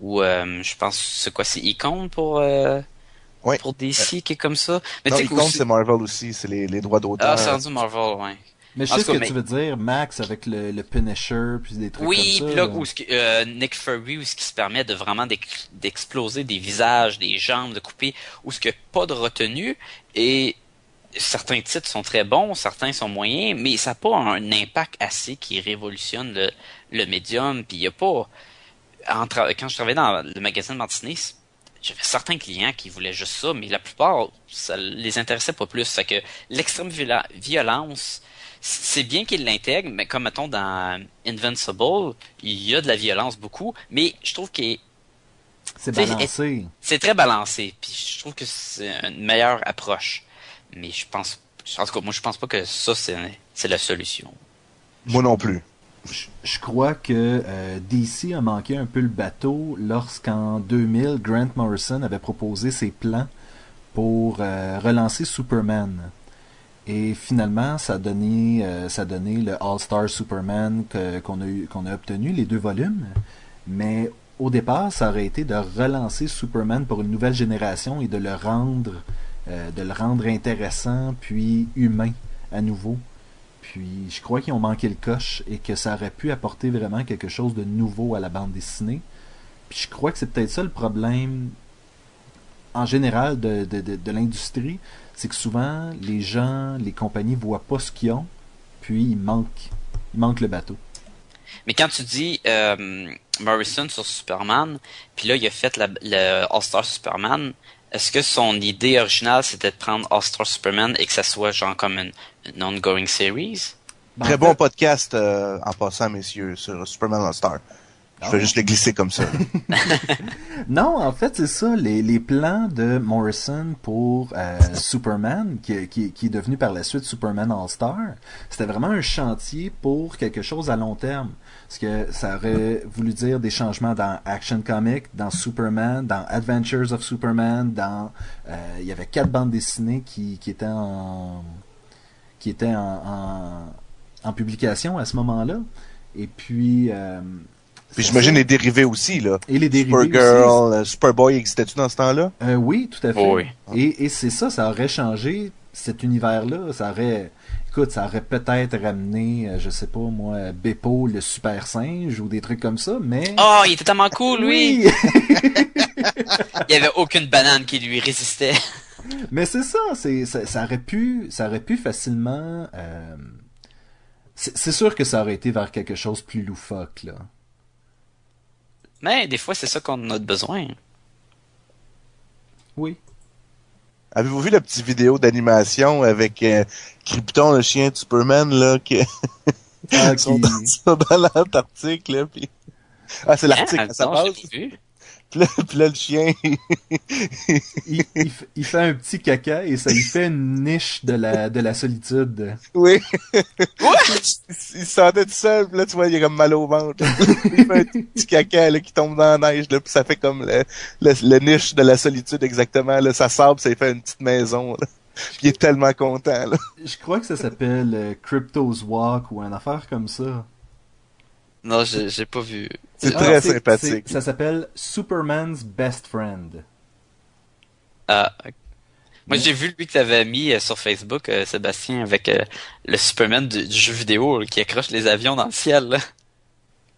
où euh, je pense, c'est quoi, c'est Icon pour euh, Ouais. pour DC qui est comme ça? Mais Non, aussi- c'est Marvel aussi, c'est les, les droits d'auteur. Ah, c'est rendu Marvel, ouais. Mais je sais ce que tu veux dire, Max, avec le, le Punisher, puis des trucs Oui, comme puis ça. là, où ce que- euh, Nick Fury, où ce qui se permet de vraiment d'ex- d'exploser des visages, des jambes, de couper, où ce qu'il n'y a pas de retenue, et certains titres sont très bons, certains sont moyens, mais ça n'a pas un impact assez qui révolutionne le, le médium, puis il n'y a pas... en quand je travaillais dans le magazine Martinet, j'avais certains clients qui voulaient juste ça, mais la plupart, ça les intéressait pas plus. Fait que l'extrême violence, c'est bien qu'ils l'intègrent, mais comme mettons dans Invincible, il y a de la violence beaucoup, mais je trouve que C'est balancé. c'est très balancé, puis je trouve que c'est une meilleure approche. Mais je pense, en tout cas, moi je pense pas que ça c'est la solution. Moi non plus. Je, crois que euh, DC a manqué un peu le bateau lorsqu'en 2000, Grant Morrison avait proposé ses plans pour euh, relancer Superman. Et finalement, ça a donné, euh, ça a donné le All-Star Superman qu'on a, a obtenu, les deux volumes. Mais au départ, ça aurait été de relancer Superman pour une nouvelle génération et de le rendre de le rendre intéressant puis humain à nouveau. Puis je crois qu'ils ont manqué le coche et que ça aurait pu apporter vraiment quelque chose de nouveau à la bande dessinée. Puis je crois que c'est peut-être ça le problème en général de, l'industrie, c'est que souvent les gens, les compagnies voient pas ce qu'ils ont, puis il manque, il manque le bateau. Mais quand tu dis euh, Morrison sur Superman, puis là il a fait le All-Star Superman, est-ce que son idée originale c'était de prendre All-Star Superman et que ça soit genre comme une, une ongoing series? Ben, Très en bon fait- podcast euh, en passant, messieurs, sur Superman All-Star. Je Ah vais juste le glisser comme ça. Non, en fait, c'est ça. Les, les plans de Morrison pour euh, Superman, qui, qui, qui est devenu par la suite Superman All-Star, c'était vraiment un chantier pour quelque chose à long terme. Parce que ça aurait voulu dire des changements dans Action Comic, dans Superman, dans Adventures of Superman, dans... euh, il y avait quatre bandes dessinées qui, qui étaient en... qui étaient en, en, en publication à ce moment-là. Et puis... euh, Puis j'imagine les dérivés aussi, là. Et les dérivés aussi. Supergirl, euh, Superboy, existait-tu dans ce temps-là? Euh, oui, tout à fait. Oh oui. Et, et c'est ça, ça aurait changé cet univers-là. Ça aurait, écoute, ça aurait peut-être ramené, je sais pas moi, Beppo, le super singe ou des trucs comme ça, mais. Oh, il était tellement cool, lui! Oui! Il y avait aucune banane qui lui résistait. Mais c'est ça, c'est, ça, ça aurait pu, ça aurait pu facilement. euh, c'est, sûr que ça aurait été vers quelque chose de plus loufoque là. Mais des fois, c'est ça qu'on a besoin. Oui. Avez-vous vu la petite vidéo d'animation avec euh, Krypton, le chien de Superman, là, qui Ah, sont dans, dans l'Antarctique, là, puis... Ah, c'est l'Arctique, ça Non, passe. Puis là, puis là, le chien, il, il il fait un petit caca et ça lui fait une niche de la, de la solitude. oui. il se sentait tout seul, puis là, tu vois, il a comme mal au ventre. il fait un petit caca, là, qui tombe dans la neige, là, puis ça fait comme le, le, le niche de la solitude, exactement, là. Ça sable, ça lui fait une petite maison, là. Puis il est tellement content, là. Je crois que ça s'appelle euh, Crypto's Walk ou une affaire comme ça. Non, j'ai j'ai pas vu. C'est très sympathique. Ça s'appelle Superman's Best Friend. Ah, ok. Moi, j'ai vu lui que t'avais mis euh, sur Facebook, euh, Sébastien, avec euh, le Superman du, du jeu vidéo là, qui accroche les avions dans le ciel. Là.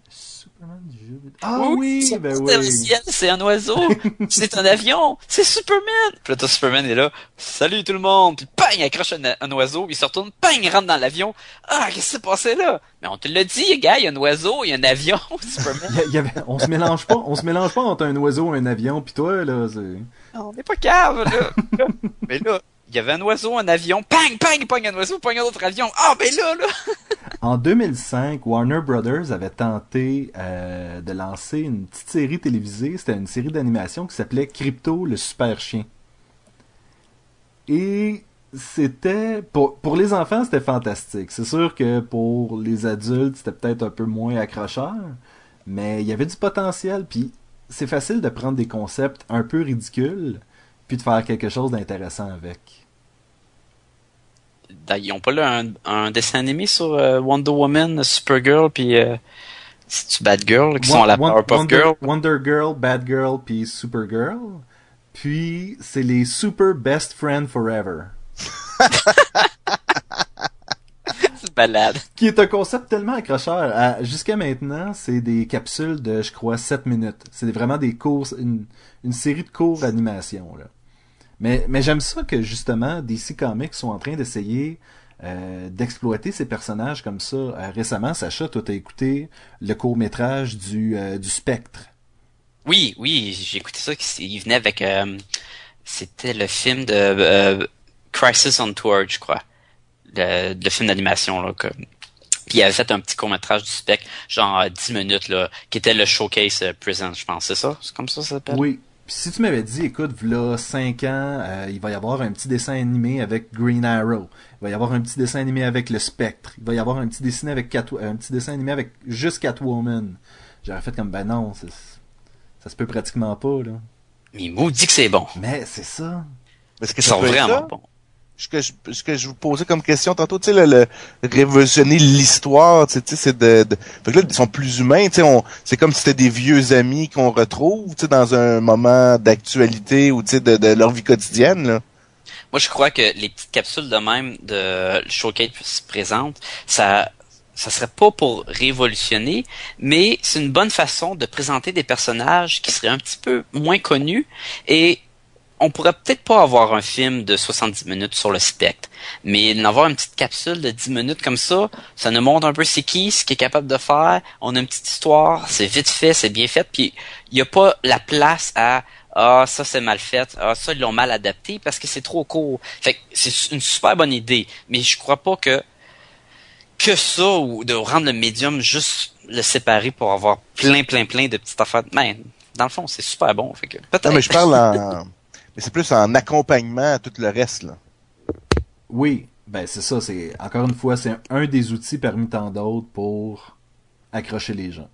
Superman du jeu vidéo. Ah oui, c'est ben oui. le ciel, c'est un oiseau, c'est un avion, c'est Superman. Puis là, Superman est là, salut tout le monde, puis bang, il accroche un, un oiseau, il se retourne, bang, il rentre dans l'avion. Ah, qu'est-ce qui s'est passé là? Mais on te l'a dit, gars, il y a un oiseau, il y a un avion, Superman. Il y avait- on se mélange pas, on se mélange pas entre un oiseau et un avion, puis toi là, c'est. on n'est pas cave là. Mais là, il y avait un oiseau, un avion, bang, il pogne un oiseau, pogne un autre avion. Ah, ben là, là. En 2005, Warner Brothers avait tenté euh, de lancer une petite série télévisée. C'était une série d'animation qui s'appelait Crypto le super chien. Et c'était pour les enfants, c'était fantastique. C'est sûr que pour les adultes, c'était peut-être un peu moins accrocheur, mais il y avait du potentiel. Puis c'est facile de prendre des concepts un peu ridicules, puis de faire quelque chose d'intéressant avec. Ils ont pas là un, un dessin animé sur euh, Wonder Woman, Supergirl, puis euh, c'est-tu Bad Girl, qui sont à la Powerpuff Wonder, Girl? Wonder Girl, Bad Girl, puis Supergirl. Puis c'est les Super Best Friend Forever. C'est balade. Qui est un concept tellement accrocheur. Jusqu'à maintenant, c'est des capsules de, je crois, 7 minutes. C'est vraiment des cours, une, une série de cours d'animation. Là. Mais, mais j'aime ça que justement, DC Comics sont en train d'essayer euh, d'exploiter ces personnages comme ça. Euh, récemment, Sacha, toi, t'as écouté le court-métrage du, euh, du Spectre. Oui, oui, j'ai écouté ça. Il venait avec... C'était le film de Crisis on Tour, je crois. Le, le film d'animation, là. Que... Puis il avait fait un petit court-métrage du spec, genre euh, 10 minutes, là, qui était le showcase Present, je pense. C'est ça? C'est comme ça que ça s'appelle? Oui. Puis si tu m'avais dit, écoute, v'là 5 ans, euh, il va y avoir un petit dessin animé avec Green Arrow. Il va y avoir un petit dessin animé avec le Spectre. Il va y avoir un petit dessin avec Cat un petit dessin animé avec juste Catwoman. J'aurais fait comme ben non, c'est- ça se peut pratiquement pas là. Mais il dit que c'est bon. Mais c'est ça. Est-ce que être vraiment ça? Ce que je, ce que je vous posais comme question tantôt, tu sais, le, révolutionner l'histoire, tu sais, c'est de, fait que là, ils sont plus humains, tu sais, c'est comme si c'était des vieux amis qu'on retrouve, tu sais, dans un moment d'actualité ou, tu sais, de, de leur vie quotidienne, là. Moi, je crois que les petites capsules de même de Showcase se présente, ça ça serait pas pour révolutionner, mais c'est une bonne façon de présenter des personnages qui seraient un petit peu moins connus et on pourrait peut-être pas avoir un film de 70 minutes sur le spectre, mais d'avoir une petite capsule de 10 minutes comme ça, ça nous montre un peu c'est qui, ce qu'il est capable de faire, on a une petite histoire, c'est vite fait, c'est bien fait, puis il n'y a pas la place à ah ça c'est mal fait, ah ça ils l'ont mal adapté parce que c'est trop court. Fait que c'est une super bonne idée, mais je crois pas que que ça ou de rendre le médium juste le séparer pour avoir plein plein plein de petites affaires. Mais dans le fond, c'est super bon, fait que peut-être. Non mais je parle en mais c'est plus en accompagnement à tout le reste là. Oui, ben c'est ça, c'est encore une fois, c'est un des outils parmi tant d'autres pour accrocher les gens.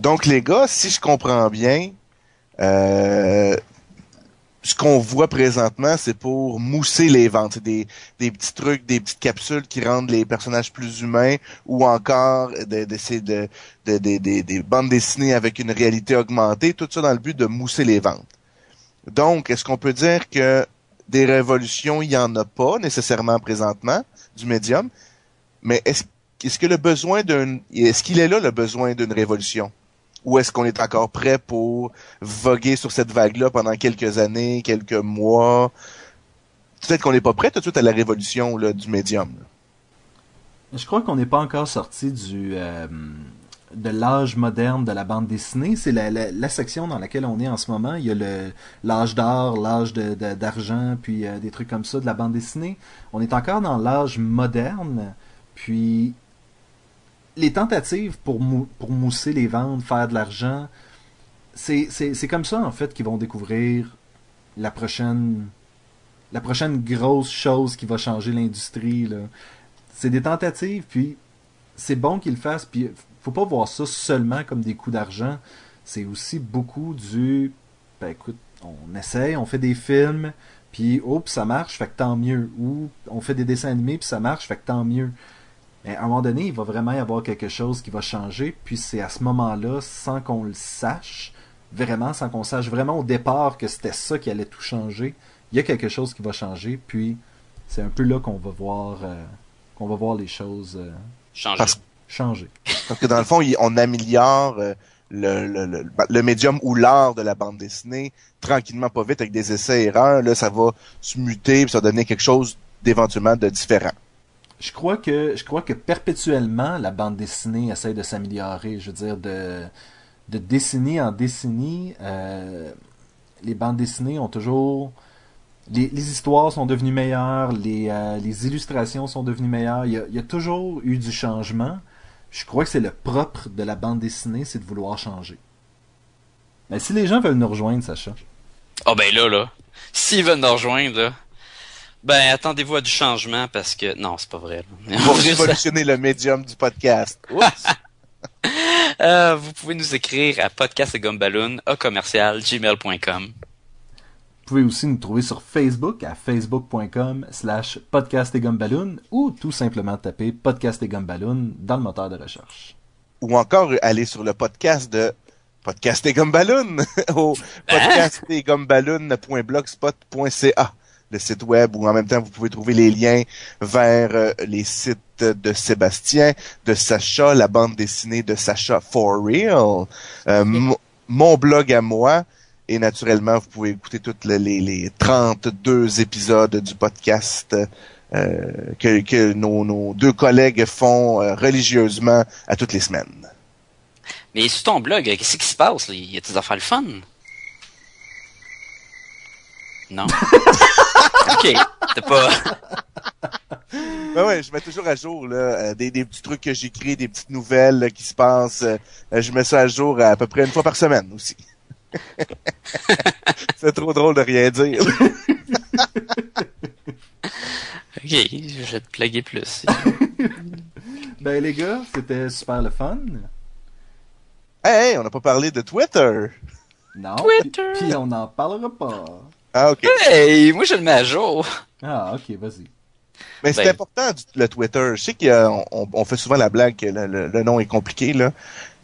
Donc les gars, si je comprends bien, euh, ce qu'on voit présentement, c'est pour mousser les ventes. C'est des, des petits trucs, des petites capsules qui rendent les personnages plus humains ou encore de, de, des bandes dessinées avec une réalité augmentée, tout ça dans le but de mousser les ventes. Donc, est-ce qu'on peut dire que des révolutions, il n'y en a pas nécessairement présentement du médium, mais est-ce que le besoin d'un est-ce qu'il est là le besoin d'une révolution? Ou est-ce qu'on est encore prêt pour voguer sur cette vague-là pendant quelques années, quelques mois? Peut-être qu'on n'est pas prêt tout de suite à la révolution du médium. Je crois qu'on n'est pas encore sorti du euh, de l'âge moderne de la bande dessinée. C'est la, la, section dans laquelle on est en ce moment. Il y a le l'âge d'or, l'âge d'argent, puis euh, des trucs comme ça de la bande dessinée. On est encore dans l'âge moderne. Puis les tentatives pour, pour mousser les ventes, faire de l'argent, c'est comme ça, en fait, qu'ils vont découvrir la prochaine, la prochaine grosse chose qui va changer l'industrie. C'est des tentatives, puis c'est bon qu'ils le fassent, puis faut pas voir ça seulement comme des coups d'argent. C'est aussi beaucoup du, ben écoute, on essaye, on fait des films, puis oups, ça marche, fait que tant mieux. Ou on fait des dessins animés, puis ça marche, fait que tant mieux. Mais à un moment donné, il va vraiment y avoir quelque chose qui va changer, puis c'est à ce moment-là, sans qu'on le sache, vraiment, sans qu'on sache vraiment au départ que c'était ça qui allait tout changer, il y a quelque chose qui va changer, puis c'est un peu là qu'on va voir euh, qu'on va voir les choses euh, changer. Changer. Parce que dans le fond, on améliore euh, le, le, le, médium ou l'art de la bande dessinée tranquillement, pas vite, avec des essais-erreurs. Là, ça va se muter, puis ça va donner quelque chose d'éventuellement de différent je crois que je crois que perpétuellement la bande dessinée essaie de s'améliorer. Je veux dire de de décennie en décennie, euh, les bandes dessinées ont toujours les, les histoires sont devenues meilleures, les, euh, les illustrations sont devenues meilleures. Il y, a, il y, a, toujours eu du changement. Je crois que c'est le propre de la bande dessinée, c'est de vouloir changer. Mais si les gens veulent nous rejoindre, Sacha. Oh ben là, là. S'ils veulent nous rejoindre, là, ben, attendez-vous à du changement parce que non, c'est pas vrai. Pour révolutionner le médium du podcast. euh, vous pouvez nous écrire à podcastgumballoon à commercial gmail.com. Vous pouvez aussi nous trouver sur Facebook à facebook.com slash podcast ou tout simplement taper podcast et gumballoon dans le moteur de recherche. Ou encore aller sur le podcast de Podcast et Gumballoon au hein? podcastetgumballoon.blogspot.ca le site web où en même temps vous pouvez trouver les liens vers euh, les sites de Sébastien, de Sacha, la bande dessinée de Sacha For Real, euh, mon blog à moi. Et naturellement, vous pouvez écouter tous les, les, 32 épisodes du podcast euh, que, que nos, nos, deux collègues font religieusement à toutes les semaines. Mais sur ton blog, qu'est-ce qui se passe? Là? Y a-t-il des affaires le fun? Non. ok, t'es pas. Ben ouais, je mets toujours à jour là, euh, des, des petits trucs que j'écris, des petites nouvelles qui se passent. Euh, je mets ça à jour à, peu près une fois par semaine aussi. C'est trop drôle de rien dire. ok, je vais te plaguer plus. ben les gars, c'était super le fun. Hey, on n'a pas parlé de Twitter. Non. Twitter. Puis on n'en parlera pas. Ah, ok. Hey, moi je le mets à jour. Ah, ok, vas-y. Mais c'est ben. important le Twitter. Je sais qu'on on fait souvent la blague que le, nom est compliqué là,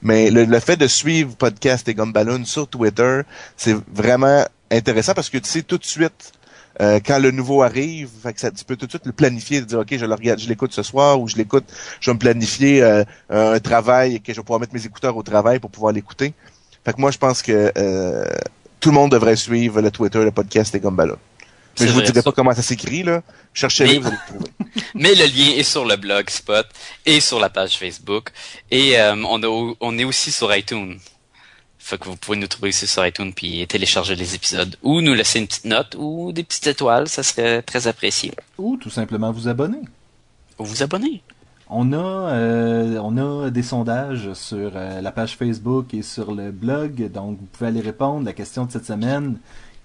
mais le, fait de suivre podcast et Gumballoon sur Twitter, c'est vraiment intéressant parce que tu sais tout de suite euh, quand le nouveau arrive, fait que ça, tu peux tout de suite le planifier, de dire ok, je le regarde, je l'écoute ce soir ou je l'écoute, je vais me planifier euh, un travail que je vais pouvoir mettre mes écouteurs au travail pour pouvoir l'écouter. Fait que moi, je pense que euh, tout le monde devrait suivre le Twitter, le podcast des Gumballoon. Mais je vous vrai, dirai ça. pas comment ça s'écrit là. Cherchez-le, Mais- vous allez le trouver. Mais le lien est sur le blog Spot et sur la page Facebook. Et euh, on, a, au- on est aussi sur iTunes. Fait que vous pouvez nous trouver aussi sur iTunes puis télécharger les épisodes. Ou nous laisser une petite note ou des petites étoiles, ça serait très apprécié. Ou tout simplement vous abonner. Ou vous abonner. On a, euh, on a des sondages sur euh, la page Facebook et sur le blog, donc vous pouvez aller répondre. La question de cette semaine,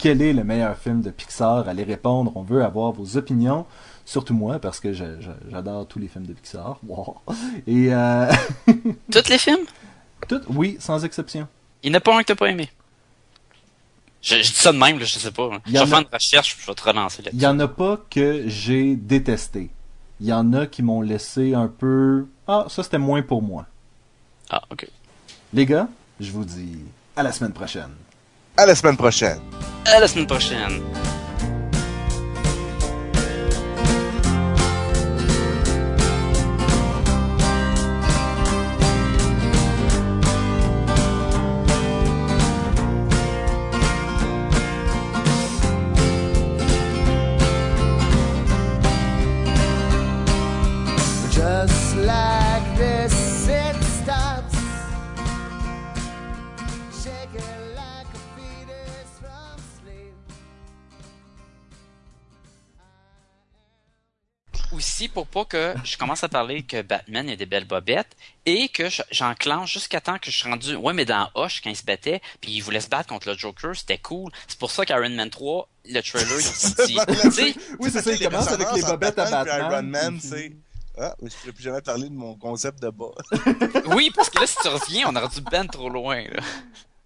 quel est le meilleur film de Pixar? Allez répondre, on veut avoir vos opinions, surtout moi, parce que j'adore tous les films de Pixar. Wow. Et euh, Tous les films? tout, oui, sans exception. Il n'y en a pas un que t'as pas aimé. Je, je dis ça de même, là, je sais pas. Il Je vais faire une recherche, je vais te relancer Il là-dessus. y en a pas que j'ai détesté. Il y en a qui m'ont laissé un peu... Ah, ça c'était moins pour moi. Ah, ok. Les gars, je vous dis à la semaine prochaine. À la semaine prochaine. À la semaine prochaine. Pour pas que je commence à parler que Batman a des belles bobettes et que je- j'enclenche jusqu'à temps que je suis rendu... Ouais, mais dans Hush, quand il se battait, puis il voulait se battre contre le Joker, c'était cool. C'est pour ça qu'Iron Man 3, le trailer, il dit... Oui, c'est ça, il commence avec les bobettes à Batman. Iron Man, c'est... Ah, mais je pourrais plus jamais parler de mon concept de bas. oui, parce que là, si tu reviens, on aurait dû ben trop loin, là.